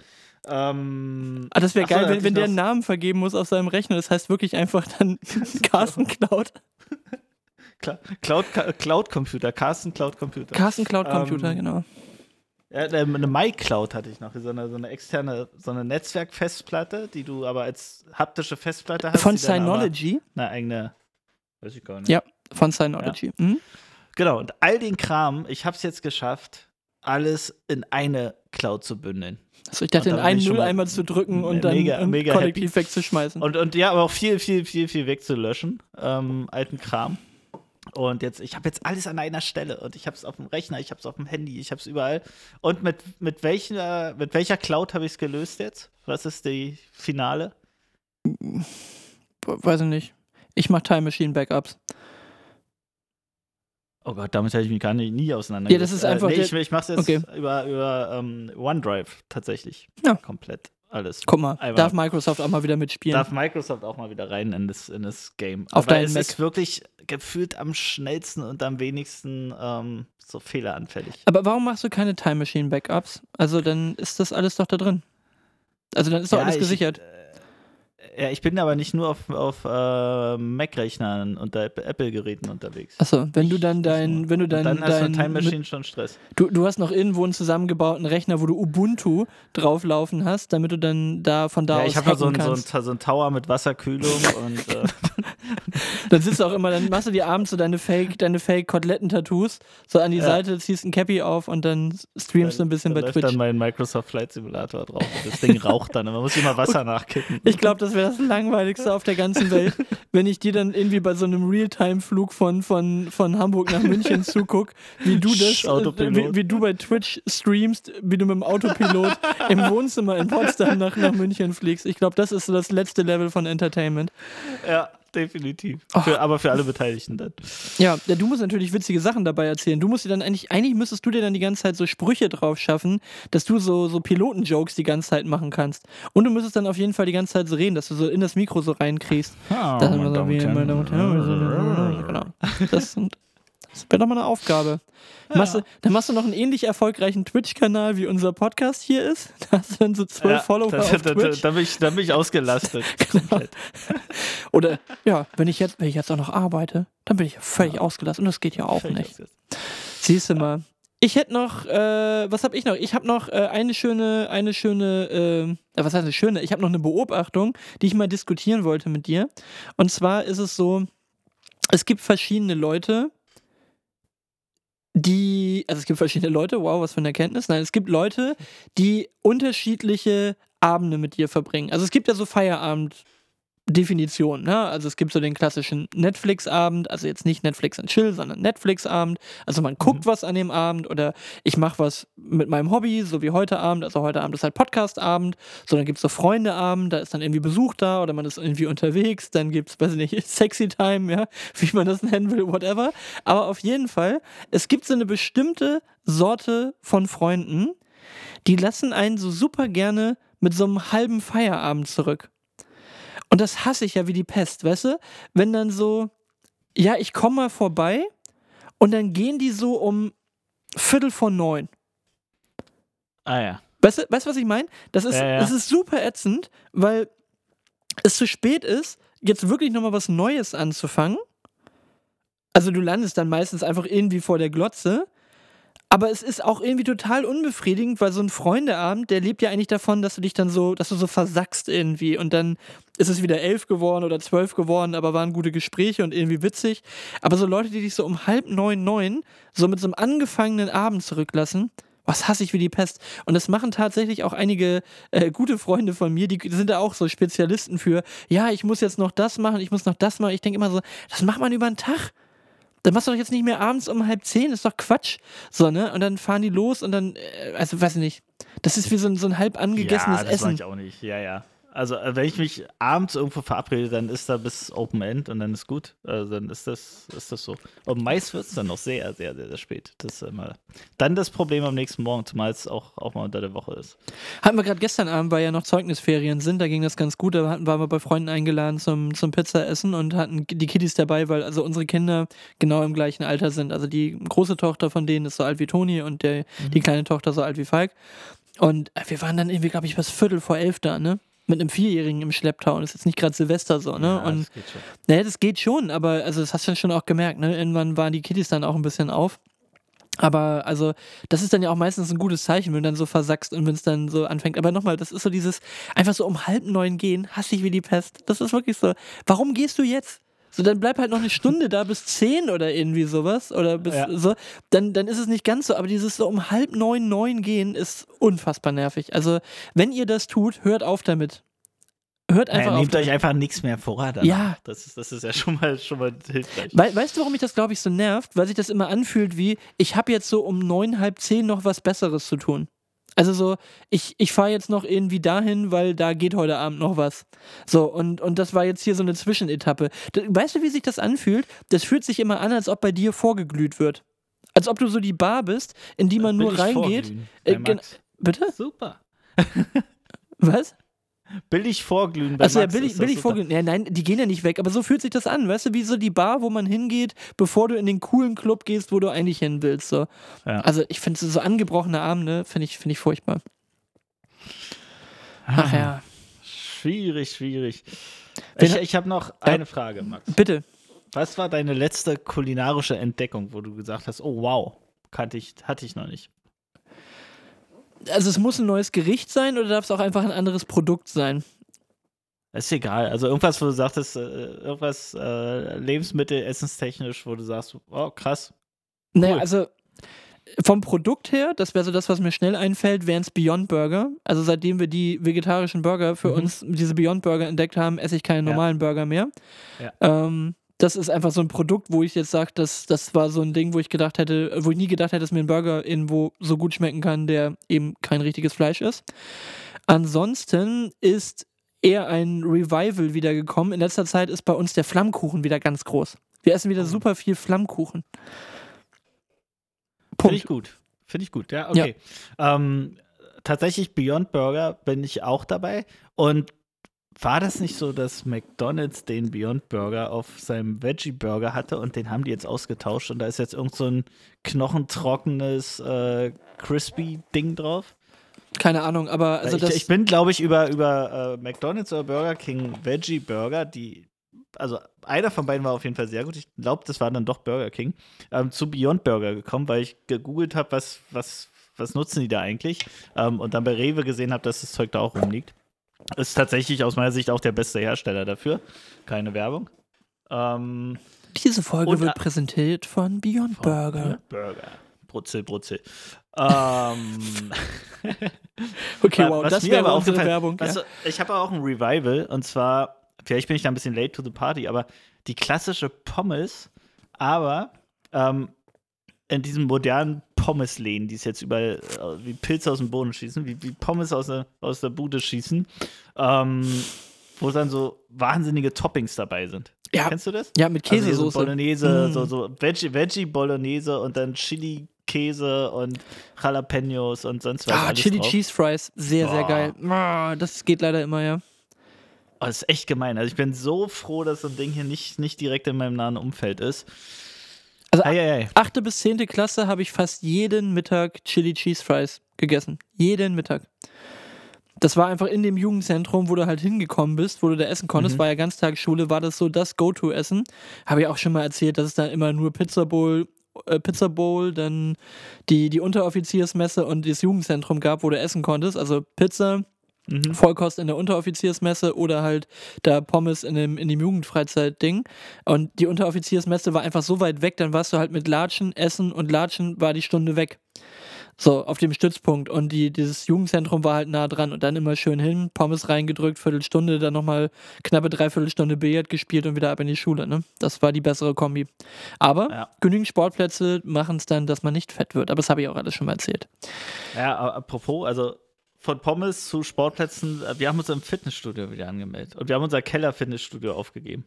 Ähm, Ah, das wäre so, geil, da wenn, wenn der einen Namen vergeben muss auf seinem Rechner. Das heißt wirklich einfach dann Carsten Cloud. Cloud, Cloud Computer, Carsten Cloud Computer. Carsten Cloud Computer, Ähm, genau. Ja, eine MyCloud hatte ich noch, so eine, so eine externe, so eine Netzwerkfestplatte, die du aber als haptische Festplatte hast. Von Synology. Eine eigene, weiß ich gar nicht. Ja, von Synology. Mhm. Genau, und all den Kram, ich habe es jetzt geschafft, alles in eine Cloud zu bündeln. Also ich dachte, in einen ich schon mal Mülleimer zu drücken und dann mega- mega kollektiv wegzuschmeißen. Und, und ja, aber auch viel, viel, viel, viel wegzulöschen, ähm, alten Kram. Und jetzt, ich habe jetzt alles an einer Stelle und ich habe es auf dem Rechner, ich habe es auf dem Handy, ich habe es überall. Und mit, mit, welcher, mit welcher Cloud habe ich es gelöst jetzt? Was ist die Finale? Weiß ich nicht. Ich mache Time Machine Backups. Oh Gott, damit habe ich mich gar nicht, nie auseinandergesetzt. Ja, das ist einfach Äh, nee, ich ich mache es jetzt Okay. über, über ähm, OneDrive tatsächlich. Ja. Komplett alles. Guck mal, Einmal. darf Microsoft auch mal wieder mitspielen. Darf Microsoft auch mal wieder rein in das, in das Game. Auf Aber deinen es Mac. ist wirklich gefühlt am schnellsten und am wenigsten ähm, so fehleranfällig. Aber warum machst du keine Time Machine Backups? Also dann ist das alles doch da drin. Also dann ist doch Ja, alles ich- gesichert. Ja, ich bin aber nicht nur auf, auf äh, Mac-Rechnern und Apple-Geräten unterwegs. Achso, wenn du dann dein, wenn du Und dann, hast du dein Time mit- Machine schon Stress. Du, du hast noch irgendwo einen zusammengebauten Rechner, wo du Ubuntu drauflaufen hast, damit du dann da von da Ja, aus ich habe ja so einen so so ein Tower mit Wasserkühlung und äh, Dann sitzt du auch immer, dann machst du dir abends so deine Fake, deine Fake-Koteletten-Tattoos, so an die Ja. Seite, ziehst ein Cappy auf und dann streamst du ein bisschen da bei läuft Twitch. dann mein Microsoft Flight Simulator drauf. Das Ding raucht dann. Man muss immer Wasser nachkippen. Ich glaube, das wäre das Langweiligste auf der ganzen Welt, wenn ich dir dann irgendwie bei so einem Realtime-Flug von, von, von Hamburg nach München zuguck, wie du das, Sch, äh, wie, wie du bei Twitch streamst, wie du mit dem Autopilot im Wohnzimmer in Potsdam nach, nach München fliegst. Ich glaube, das ist so das letzte Level von Entertainment. Ja, definitiv. Für, aber für alle Beteiligten dann. Ja, du musst natürlich witzige Sachen dabei erzählen. Du musst dir dann eigentlich, eigentlich müsstest du dir dann die ganze Zeit so Sprüche drauf schaffen, dass du so, so Piloten-Jokes die ganze Zeit machen kannst. Und du müsstest dann auf jeden Fall die ganze Zeit so reden, dass du so in das Mikro so reinkriegst. Oh, Das, immer so wie, meine Damen und Herren, genau. das, sind- das wäre doch mal eine Aufgabe. Machst du, dann machst du noch einen ähnlich erfolgreichen Twitch-Kanal, wie unser Podcast hier ist. Da hast du dann so zwölf Ja, Follower das, auf da, da, Twitch. da, bin ich, da bin ich ausgelastet. Komplett. Oder, ja, wenn ich, jetzt, wenn ich jetzt auch noch arbeite, dann bin ich völlig ausgelassen. Und das geht ja auch Völlig nicht. ausgelastet. Siehst du mal. Ich hätte noch, äh, was habe ich noch? Ich habe noch äh, eine schöne, eine schöne, äh, was heißt eine schöne? Ich habe noch eine Beobachtung, die ich mal diskutieren wollte mit dir. Und zwar ist es so, es gibt verschiedene Leute, die, also es gibt verschiedene Leute, wow, was für eine Erkenntnis. Nein, es gibt Leute, die unterschiedliche Abende mit dir verbringen. Also es gibt ja so Feierabend. Definition, ne? Also es gibt so den klassischen Netflix-Abend, also jetzt nicht Netflix and Chill, sondern Netflix-Abend. Also man guckt was an dem Abend oder ich mache was mit meinem Hobby, so wie heute Abend. Also heute Abend ist halt Podcast-Abend, so dann gibt es so Freunde-Abend, da ist dann irgendwie Besuch da oder man ist irgendwie unterwegs, dann gibt es, weiß ich nicht, Sexy Time, ja, wie man das nennen will, whatever. Aber auf jeden Fall, es gibt so eine bestimmte Sorte von Freunden, die lassen einen so super gerne mit so einem halben Feierabend zurück. Und das hasse ich ja wie die Pest, weißt du? Wenn dann so, ja, ich komme mal vorbei und dann gehen die so um Viertel vor neun. Ah ja. Weißt du, weißt was ich meine? Das ist, Ja, ja. das ist super ätzend, weil es zu spät ist, jetzt wirklich nochmal was Neues anzufangen. Also du landest dann meistens einfach irgendwie vor der Glotze. Aber es ist auch irgendwie total unbefriedigend, weil so ein Freundeabend, der lebt ja eigentlich davon, dass du dich dann so, dass du so versackst irgendwie und dann ist es wieder elf geworden oder zwölf geworden, aber waren gute Gespräche und irgendwie witzig. Aber so Leute, die dich so um halb neun, neun so mit so einem angefangenen Abend zurücklassen, was hasse ich wie die Pest. Und das machen tatsächlich auch einige äh, gute Freunde von mir, die sind da auch so Spezialisten für, ja, ich muss jetzt noch das machen, ich muss noch das machen. Ich denke immer so, das macht man über einen Tag. Dann machst du doch jetzt nicht mehr abends um halb zehn, ist doch Quatsch. So, ne? Und dann fahren die los und dann, äh, also weiß ich nicht. Das ist wie so ein, so ein halb angegessenes ja, das Essen. Ich auch nicht. Ja, ja. Also, äh, wenn ich mich abends irgendwo verabrede, dann ist da bis Open End und dann ist gut. Also, dann ist das, ist das so. Und meist wird es dann noch sehr, sehr, sehr, sehr spät. Das ist immer dann das Problem am nächsten Morgen, zumal es auch, auch mal unter der Woche ist. Hatten wir gerade gestern Abend, weil ja noch Zeugnisferien sind, da ging das ganz gut. Da hatten, waren wir bei Freunden eingeladen zum, zum Pizzaessen und hatten die Kiddies dabei, weil also unsere Kinder genau im gleichen Alter sind. Also die große Tochter von denen ist so alt wie Toni und der, die kleine Tochter so alt wie Falk. Und äh, wir waren dann irgendwie, glaube ich, bis Viertel vor elf da, ne? Mit einem Vierjährigen im Schlepptau. Und das ist jetzt nicht gerade Silvester so, ne? Ja, und das geht schon. naja, das geht schon, aber also das hast du ja schon auch gemerkt, ne? Irgendwann waren die Kiddies dann auch ein bisschen auf. Aber also, das ist dann ja auch meistens ein gutes Zeichen, wenn du dann so versackst und wenn es dann so anfängt. Aber nochmal, das ist so dieses, einfach so um halb neun gehen, hasse ich wie die Pest. Das ist wirklich so. Warum gehst du jetzt? So, dann bleib halt noch eine Stunde da bis zehn oder irgendwie sowas. Oder bis Ja. so. Dann, dann ist es nicht ganz so. Aber dieses so um halb neun, neun gehen ist unfassbar nervig. Also, wenn ihr das tut, hört auf damit. Hört einfach Naja, auf. nehmt euch einfach nichts mehr vor. Danach. Ja. Das ist, das ist ja schon mal, schon mal hilfreich. Wei weißt du, warum mich das, glaube ich, so nervt? Weil sich das immer anfühlt wie, ich habe jetzt so um neun, halb zehn noch was Besseres zu tun. Also so, ich, ich fahre jetzt noch irgendwie dahin, weil da geht heute Abend noch was. So, und, und das war jetzt hier so eine Zwischenetappe. Weißt du, wie sich das anfühlt? Das fühlt sich immer an, als ob bei dir vorgeglüht wird. Als ob du so die Bar bist, in die man nur Billig reingeht. Äh. Bitte? Super. Was? Billig vorglühen bei ja, Max billig, das billig super. vorgehen. Ja, nein, die gehen ja nicht weg, aber so fühlt sich das an, weißt du, wie so die Bar, wo man hingeht, bevor du in den coolen Club gehst, wo du eigentlich hin willst. So. Ja. Also ich finde so angebrochene Abende, finde ich, finde ich furchtbar. Ach ja. Schwierig, schwierig. Ich, ich habe noch eine Frage, Max. Bitte. Was war deine letzte kulinarische Entdeckung, wo du gesagt hast, oh wow, kannte ich, hatte ich noch nicht? Also es muss ein neues Gericht sein oder darf es auch einfach ein anderes Produkt sein? Ist egal. Also irgendwas, wo du sagtest, äh, irgendwas äh, Lebensmittel, essenstechnisch, wo du sagst, oh, krass. Naja, Cool. also vom Produkt her, das wäre so das, was mir schnell einfällt, wären es Beyond Burger. Also seitdem wir die vegetarischen Burger für Mhm. uns, diese Beyond Burger entdeckt haben, esse ich keine Ja. normalen Burger mehr. Ja. Ähm, das ist einfach so ein Produkt, wo ich jetzt sage, das, das war so ein Ding, wo ich gedacht hätte, wo ich nie gedacht hätte, dass mir ein Burger irgendwo so gut schmecken kann, der eben kein richtiges Fleisch ist. Ansonsten ist eher ein Revival wiedergekommen. In letzter Zeit ist bei uns der Flammkuchen wieder ganz groß. Wir essen wieder Oh. super viel Flammkuchen. Finde ich gut. Finde ich gut, ja, okay. Ähm, tatsächlich Beyond Burger bin ich auch dabei. Und war das nicht so, dass McDonald's den Beyond Burger auf seinem Veggie Burger hatte und den haben die jetzt ausgetauscht und da ist jetzt irgend so ein knochentrockenes äh, crispy Ding drauf? Keine Ahnung, aber also ich, ich bin, glaube ich, über, über äh, McDonald's oder Burger King Veggie Burger, die, also einer von beiden war auf jeden Fall sehr gut. Ich glaube, das war dann doch Burger King, ähm, zu Beyond Burger gekommen, weil ich gegoogelt habe, was, was, was nutzen die da eigentlich ähm, und dann bei Rewe gesehen habe, dass das Zeug da auch rumliegt. Ist tatsächlich aus meiner Sicht auch der beste Hersteller dafür. Keine Werbung. Ähm, diese Folge und, wird äh, präsentiert von Beyond Burger. Burger. Brutzel, Brutzel. ähm, Okay, wow, was das wäre aber unsere aufgefallen- Werbung. Weißt ja. ich habe auch ein Revival und zwar, vielleicht bin ich da ein bisschen late to the party, aber die klassische Pommes, aber ähm, in diesen modernen Pommesläden, die es jetzt überall äh, wie Pilze aus dem Boden schießen, wie, wie Pommes aus der, aus der Bude schießen, ähm, wo dann so wahnsinnige Toppings dabei sind. Ja. Kennst du das? Ja, mit Also Käsesoße. So Bolognese, Mm. so, so Veggie, Veggie Bolognese und dann Chili Käse und Jalapenos und sonst was. ah, Chili drauf. Cheese Fries. Sehr, sehr Boah. geil. Ah, das geht leider immer, ja. Oh, das ist echt gemein. Also ich bin so froh, dass so ein Ding hier nicht, nicht direkt in meinem nahen Umfeld ist. Also- ei, ei, ei. Achte bis zehnte Klasse habe ich fast jeden Mittag Chili Cheese Fries gegessen. Jeden Mittag. Das war einfach in dem Jugendzentrum, wo du halt hingekommen bist, wo du da essen konntest, Mhm. war ja Ganztagsschule, war das so das Go-To-Essen. Habe ich auch schon mal erzählt, dass es da immer nur Pizza Bowl, äh, Pizza Bowl, dann die, die Unteroffiziersmesse und das Jugendzentrum gab, wo du essen konntest. Also Pizza, Mhm. Vollkost in der Unteroffiziersmesse oder halt da Pommes in dem, in dem Jugendfreizeit-Ding. Und die Unteroffiziersmesse war einfach so weit weg, dann warst du halt mit Latschen, Essen und Latschen war die Stunde weg. So, auf dem Stützpunkt. Und die, dieses Jugendzentrum war halt nah dran und dann immer schön hin, Pommes reingedrückt, Viertelstunde, dann nochmal knappe Dreiviertelstunde Billard gespielt und wieder ab in die Schule. Ne? Das war die bessere Kombi. Aber Ja. genügend Sportplätze machen es dann, dass man nicht fett wird. Aber das habe ich auch alles schon mal erzählt. Ja, apropos, also von Pommes zu Sportplätzen, äh, wir haben uns im Fitnessstudio wieder angemeldet. Und wir haben unser Keller-Fitnessstudio aufgegeben.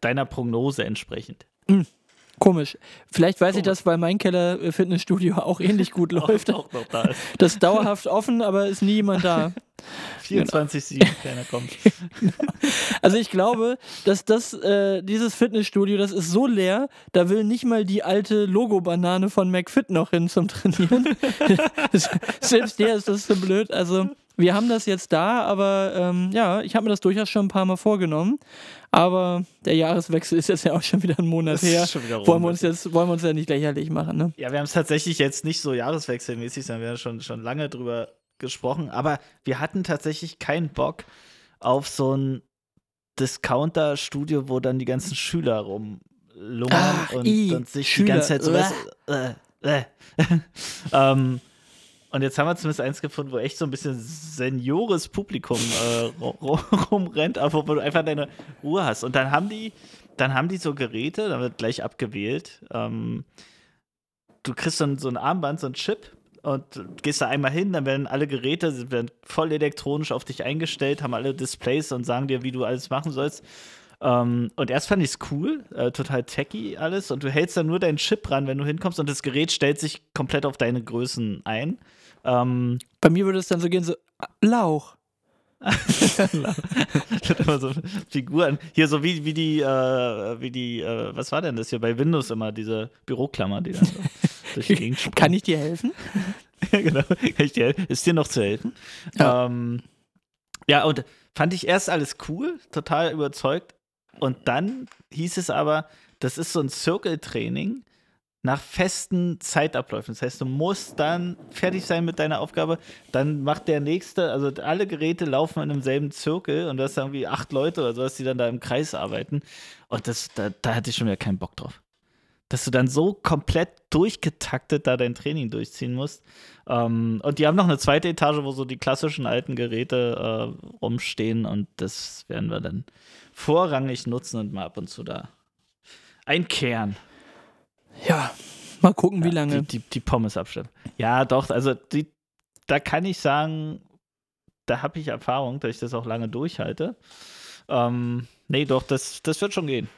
Deiner Prognose entsprechend. Komisch. Vielleicht weiß ich Komisch. das, weil mein Keller-Fitnessstudio auch ähnlich gut läuft. Auch noch da ist. Das ist dauerhaft offen, aber ist nie jemand da. 24-7, keiner kommt. Also ich glaube, dass das, äh, dieses Fitnessstudio, das ist so leer, da will nicht mal die alte Logo-Banane von McFit noch hin zum Trainieren. Selbst der ist das so blöd. Also wir haben das jetzt da, aber ähm, ja, ich habe mir das durchaus schon ein paar Mal vorgenommen. Aber der Jahreswechsel ist jetzt ja auch schon wieder ein Monat her. schon wieder rum. Wollen wir uns jetzt, wollen wir uns ja nicht lächerlich machen, ne? Ja, wir haben es tatsächlich jetzt nicht so jahreswechselmäßig, sondern wir haben schon, schon lange drüber gesprochen. Aber wir hatten tatsächlich keinen Bock auf so ein Discounter-Studio, wo dann die ganzen Schüler rumlungern Ach, und, i, und sich Schüler, die ganze Zeit so was. Äh, äh. ähm, und jetzt haben wir zumindest eins gefunden, wo echt so ein bisschen seniores Publikum äh, ru- ru- rumrennt, aber wo du einfach deine Ruhe hast. Und dann haben die, dann haben die so Geräte, da wird gleich abgewählt. Ähm, du kriegst dann so ein Armband, so ein Chip und gehst da einmal hin, dann werden alle Geräte werden voll elektronisch auf dich eingestellt, haben alle Displays und sagen dir, wie du alles machen sollst. Ähm, und erst fand ich es cool, äh, total techy alles. Und du hältst dann nur deinen Chip ran, wenn du hinkommst, und das Gerät stellt sich komplett auf deine Größen ein. Ähm, Bei mir würde es dann so gehen, so ah, Lauch. Wird immer so Figuren. Hier so wie, wie die, äh, wie die, äh, was war denn das hier bei Windows immer, diese Büroklammer, die dann so durch die Gegend springt. Kann ich dir helfen? Ja, genau. Kann ich dir, ist dir noch zu helfen? Ja. Ähm, ja, und fand ich erst alles cool, total überzeugt. Und dann hieß es aber, das ist so ein Circle-Training nach festen Zeitabläufen. Das heißt, du musst dann fertig sein mit deiner Aufgabe. Dann macht der nächste, also alle Geräte laufen in demselben Zirkel und du hast irgendwie acht Leute oder sowas, die dann da im Kreis arbeiten. Und das, da, da hatte ich schon wieder keinen Bock drauf. Dass du dann so komplett durchgetaktet da dein Training durchziehen musst. Ähm, und die haben noch eine zweite Etage, wo so die klassischen alten Geräte äh, rumstehen und das werden wir dann vorrangig nutzen und mal ab und zu da einkehren. Ja, mal gucken, wie Ja, lange. Die, die, die Pommes abstimmen. Ja, doch, also die, da kann ich sagen, da habe ich Erfahrung, dass ich das auch lange durchhalte. Ähm, nee, doch, das, das wird schon gehen.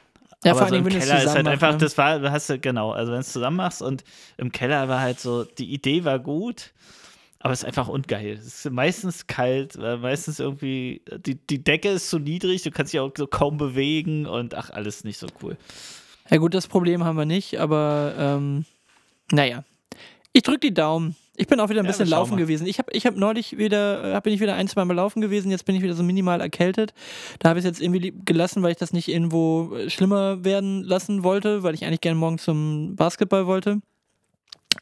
ja, Aber vor so allem, im wenn du es Keller ist halt einfach, ne? das war, hast du, genau, also wenn du es zusammen machst und im Keller war halt so, die Idee war gut, aber es ist einfach ungeil. Es ist meistens kalt, äh, meistens irgendwie, die, die Decke ist zu niedrig, du kannst dich auch so kaum bewegen und ach, alles nicht so cool. Ja gut, das Problem haben wir nicht, aber ähm, naja. Ich drücke die Daumen. Ich bin auch wieder ein bisschen laufen mal. gewesen. Ich habe ich hab neulich wieder, äh, bin ich wieder ein, zwei Mal laufen gewesen, jetzt bin ich wieder so minimal erkältet. Da habe ich es jetzt irgendwie gelassen, weil ich das nicht irgendwo äh, schlimmer werden lassen wollte, weil ich eigentlich gerne morgen zum Basketball wollte.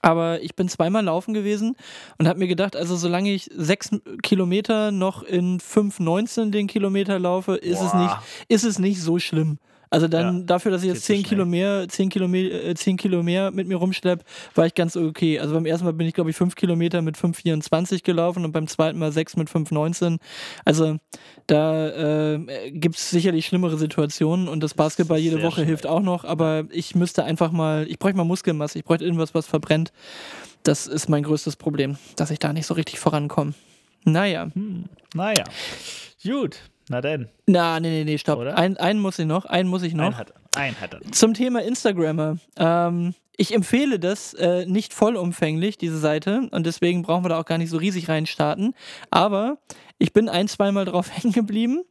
Aber ich bin zweimal laufen gewesen und habe mir gedacht, also solange ich sechs Kilometer noch in 5,19 den Kilometer laufe, ist es, nicht, ist es nicht so schlimm. Also dann Ja, dafür, dass ich jetzt so 10 schnell. Kilo mehr, 10 Kilo mehr, äh, 10 Kilo mehr mit mir rumschlepp, war ich ganz okay. Also beim ersten Mal bin ich, glaube ich, 5 Kilometer mit 5,24 gelaufen und beim zweiten Mal 6 mit 5,19. Also da äh, gibt es sicherlich schlimmere Situationen und das Basketball jede Woche schnell. hilft auch noch, aber ich müsste einfach mal, ich bräuchte mal Muskelmasse, ich bräuchte irgendwas, was verbrennt. Das ist mein größtes Problem, dass ich da nicht so richtig vorankomme. Naja. Hm, naja, gut, na denn, Na, nee, nee, nee, stopp. Oder? Ein, einen muss ich noch, einen muss ich noch. ein hat, ein hat er. Zum Thema Instagrammer. Ähm, ich empfehle das äh, nicht vollumfänglich, diese Seite, und deswegen brauchen wir da auch gar nicht so riesig reinstarten. Aber ich bin ein, zweimal drauf hängen geblieben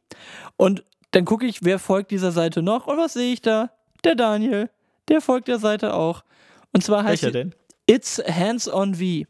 und dann gucke ich, wer folgt dieser Seite noch und was sehe ich da? Der Daniel. Der folgt der Seite auch. Und zwar heißt Welcher denn? It's Hands on V.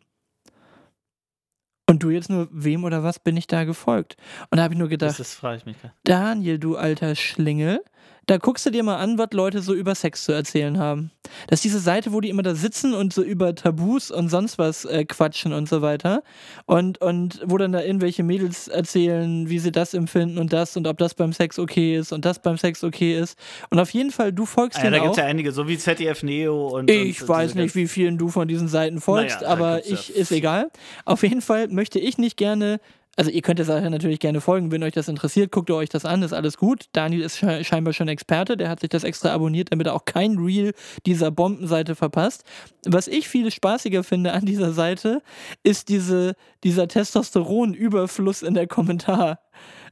Und du jetzt nur, wem oder was bin ich da gefolgt? Und da habe ich nur gedacht, Das, das frage ich mich. Daniel, du alter Schlingel, da guckst du dir mal an, was Leute so über Sex zu erzählen haben. Das ist diese Seite, wo die immer da sitzen und so über Tabus und sonst was äh, quatschen und so weiter. Und, und wo dann da irgendwelche Mädels erzählen, wie sie das empfinden und das und ob das beim Sex okay ist und das beim Sex okay ist. Und auf jeden Fall, du folgst Ah, ja, da denen gibt auch. es ja einige, so wie ZDF Neo und. Ich und weiß nicht, wie vielen du von diesen Seiten folgst, Naja, da aber gibt's ja ich ist egal. Auf jeden Fall möchte ich nicht gerne. Also ihr könnt der Sache natürlich gerne folgen, wenn euch das interessiert, guckt ihr euch das an, ist alles gut. Daniel ist sche- scheinbar schon Experte, der hat sich das extra abonniert, damit er auch kein Reel dieser Bombenseite verpasst. Was ich viel spaßiger finde an dieser Seite, ist diese, dieser Testosteronüberfluss in der Kommentar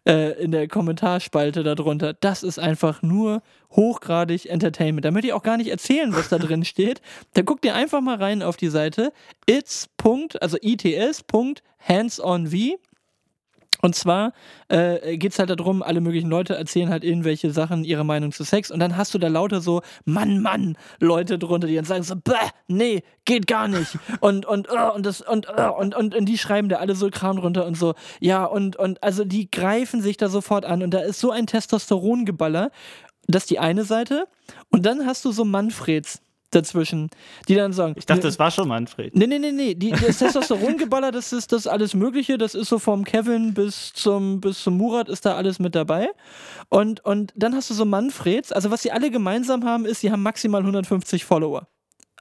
äh, in der Kommentarspalte darunter. Das ist einfach nur hochgradig Entertainment. Da möchte ich auch gar nicht erzählen, was da drin steht. Da guckt ihr einfach mal rein auf die Seite its. also its.handsonv. Und zwar äh, geht es halt darum, alle möglichen Leute erzählen halt irgendwelche Sachen, ihre Meinung zu Sex. Und dann hast du da lauter so Mann, Mann, Leute drunter, die dann sagen so, Bäh, nee, geht gar nicht. Und, und, äh, und, das, und, äh, und, und, und die schreiben da alle so Kram drunter und so. Ja, und, und also die greifen sich da sofort an. Und da ist so ein Testosterongeballer. Das ist die eine Seite. Und dann hast du so Manfreds dazwischen, die dann sagen, Ich dachte, das war schon Manfred. Nee, nee, nee, nee. Die, das Testosterongeballer, das ist das alles Mögliche. Das ist so vom Kevin bis zum, bis zum Murat ist da alles mit dabei. Und, und dann hast du so Manfreds. Also, was sie alle gemeinsam haben, ist, sie haben maximal 150 Follower.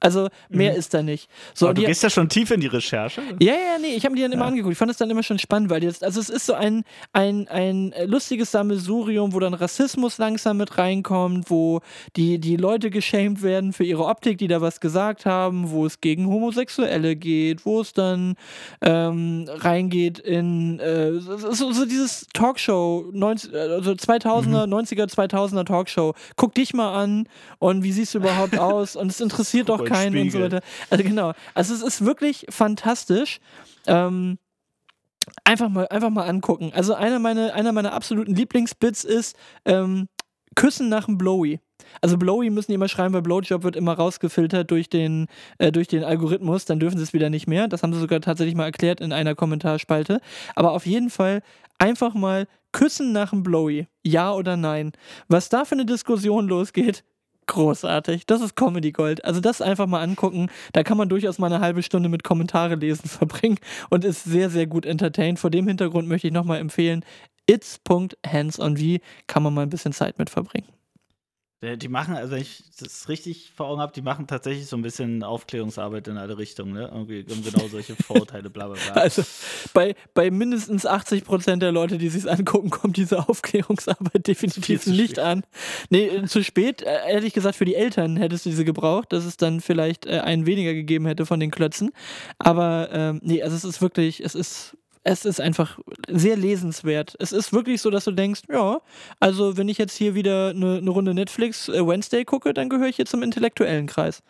Also, mehr ist da nicht. So, Aber du gehst ja schon tief in die Recherche. ja, ja, nee, ich habe mir die dann immer angeguckt. Ich fand es dann immer schon spannend, weil jetzt, also es ist so ein, ein, ein äh, lustiges Sammelsurium, wo dann Rassismus langsam mit reinkommt, wo die, die Leute geschämt werden für ihre Optik, die da was gesagt haben, wo es gegen Homosexuelle geht, wo es dann ähm, reingeht in äh, so, so, dieses Talkshow, 90, also 2000er, 90er, 2000er Talkshow. Guck dich mal an und wie siehst du überhaupt aus? Und es interessiert doch In keinen und so weiter. Also genau. Also es ist wirklich fantastisch. Ähm, einfach mal, einfach mal angucken. Also einer meiner, einer meiner absoluten Lieblingsbits ist ähm, Küssen nach dem Blowy. Also Blowy müssen die immer schreiben, weil Blowjob wird immer rausgefiltert durch den, äh, durch den Algorithmus, dann dürfen sie es wieder nicht mehr. Das haben sie sogar tatsächlich mal erklärt in einer Kommentarspalte. Aber auf jeden Fall einfach mal Küssen nach dem Blowy. Ja oder nein. Was da für eine Diskussion losgeht, Großartig. Das ist Comedy Gold. Also das einfach mal angucken. Da kann man durchaus mal eine halbe Stunde mit Kommentare lesen verbringen und ist sehr, sehr gut entertained. Vor dem Hintergrund möchte ich nochmal empfehlen, it's.handsonv kann man mal ein bisschen Zeit mit verbringen. Die die machen, also wenn ich das richtig vor Augen habe, die machen tatsächlich so ein bisschen Aufklärungsarbeit in alle Richtungen, ne? Irgendwie um genau solche Vorurteile, bla bla bla. Also bei, bei mindestens 80 Prozent der Leute, die sich angucken, kommt diese Aufklärungsarbeit definitiv nicht spät. an. Nee, äh, zu spät. Äh, Ehrlich gesagt, für die Eltern hättest du diese gebraucht, dass es dann vielleicht äh, einen weniger gegeben hätte von den Klötzen. Aber ähm, nee, also es ist wirklich, es ist. Es ist einfach sehr lesenswert. Es ist wirklich so, dass du denkst, ja, also wenn ich jetzt hier wieder eine, eine Runde Netflix äh, Wednesday gucke, dann gehöre ich hier zum intellektuellen Kreis.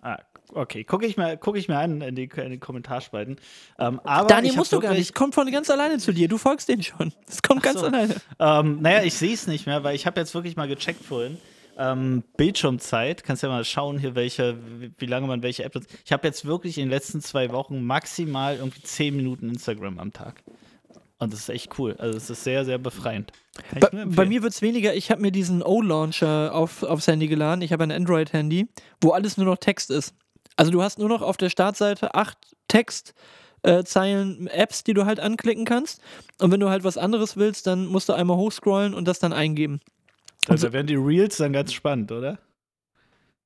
Ah, okay, gucke ich, mir- guck ich mir an in die, in die Kommentarspalten. Ähm, aber Daniel musst du gar nicht. kommt von ganz alleine zu dir. Du folgst denen schon. Es kommt Ach ganz so. alleine. Ähm, naja, ich sehe es nicht mehr, weil ich habe jetzt wirklich mal gecheckt vorhin. Ähm, Bildschirmzeit, kannst ja mal schauen hier, welche, wie, lange man welche App nutzt. Ich habe jetzt wirklich in den letzten zwei Wochen maximal irgendwie 10 Minuten Instagram am Tag. Und das ist echt cool. Also es ist sehr, sehr befreiend. Bei, bei mir wird es weniger. Ich habe mir diesen O-Launcher auf, aufs Handy geladen. Ich habe ein Android-Handy, wo alles nur noch Text ist. Also du hast nur noch auf der Startseite acht Textzeilen Apps, die du halt anklicken kannst. Und wenn du halt was anderes willst, dann musst du einmal hochscrollen und das dann eingeben. Da, da werden die Reels dann ganz spannend, oder?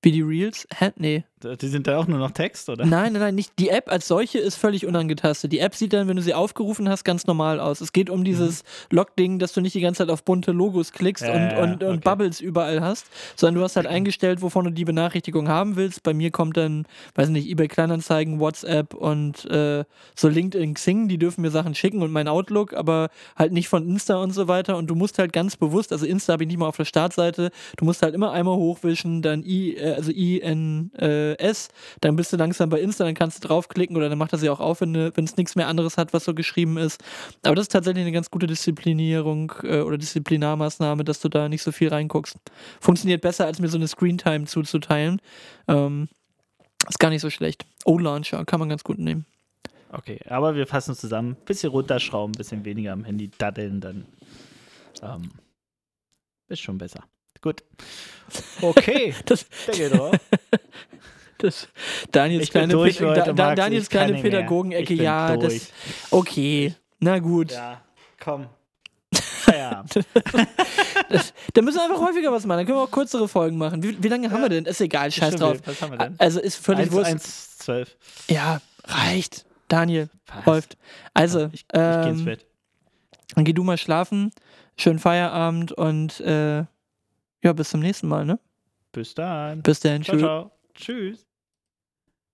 Wie die Reels? Hä? Nee. Die sind da auch nur noch Text, oder? Nein, nein, nein, nicht. Die App als solche ist völlig unangetastet. Die App sieht dann, wenn du sie aufgerufen hast, ganz normal aus. Es geht um dieses Log-Ding, dass du nicht die ganze Zeit auf bunte Logos klickst Ja, und, und, und okay. Bubbles überall hast, sondern du hast halt eingestellt, wovon du die Benachrichtigung haben willst. Bei mir kommt dann, weiß nicht, eBay Kleinanzeigen, WhatsApp und äh, so LinkedIn, Xing, die dürfen mir Sachen schicken und mein Outlook, aber halt nicht von Insta und so weiter. Und du musst halt ganz bewusst, also Insta habe ich nicht mal auf der Startseite, du musst halt immer einmal hochwischen, dann I, äh, also INS, dann bist du langsam bei Insta, dann kannst du draufklicken oder dann macht er sie auch auf, wenn es nichts mehr anderes hat, was so geschrieben ist. Aber das ist tatsächlich eine ganz gute Disziplinierung äh, oder Disziplinarmaßnahme, dass du da nicht so viel reinguckst. Funktioniert besser, als mir so eine Screentime zuzuteilen. Ähm, ist gar nicht so schlecht. O-Launcher kann man ganz gut nehmen. Okay, aber wir fassen uns zusammen. Bisschen runterschrauben, bisschen weniger am Handy daddeln, dann ähm, ist schon besser. Gut. Okay, Das, Deckel drauf. das Daniels kleine, durch Pä- für heute, da. Daniels kleine. Pädagogenecke, ja, durch. das. Okay, na gut. Ja, komm. Feierabend. Da müssen wir einfach häufiger was machen. Dann können wir auch kürzere Folgen machen. Wie, wie lange haben wir denn? Ist egal, scheiß Stimmt, drauf. Was haben wir denn? Also ist völlig 1, wurscht. 1, 12. Ja, reicht. Daniel, Was? läuft. Also, Ich, ich geh ins ähm, Bett. dann geh du mal schlafen. Schönen Feierabend und äh, ja, bis zum nächsten Mal, ne? Bis dann. Bis dann. Ciao, Tschüss. ciao. Tschüss.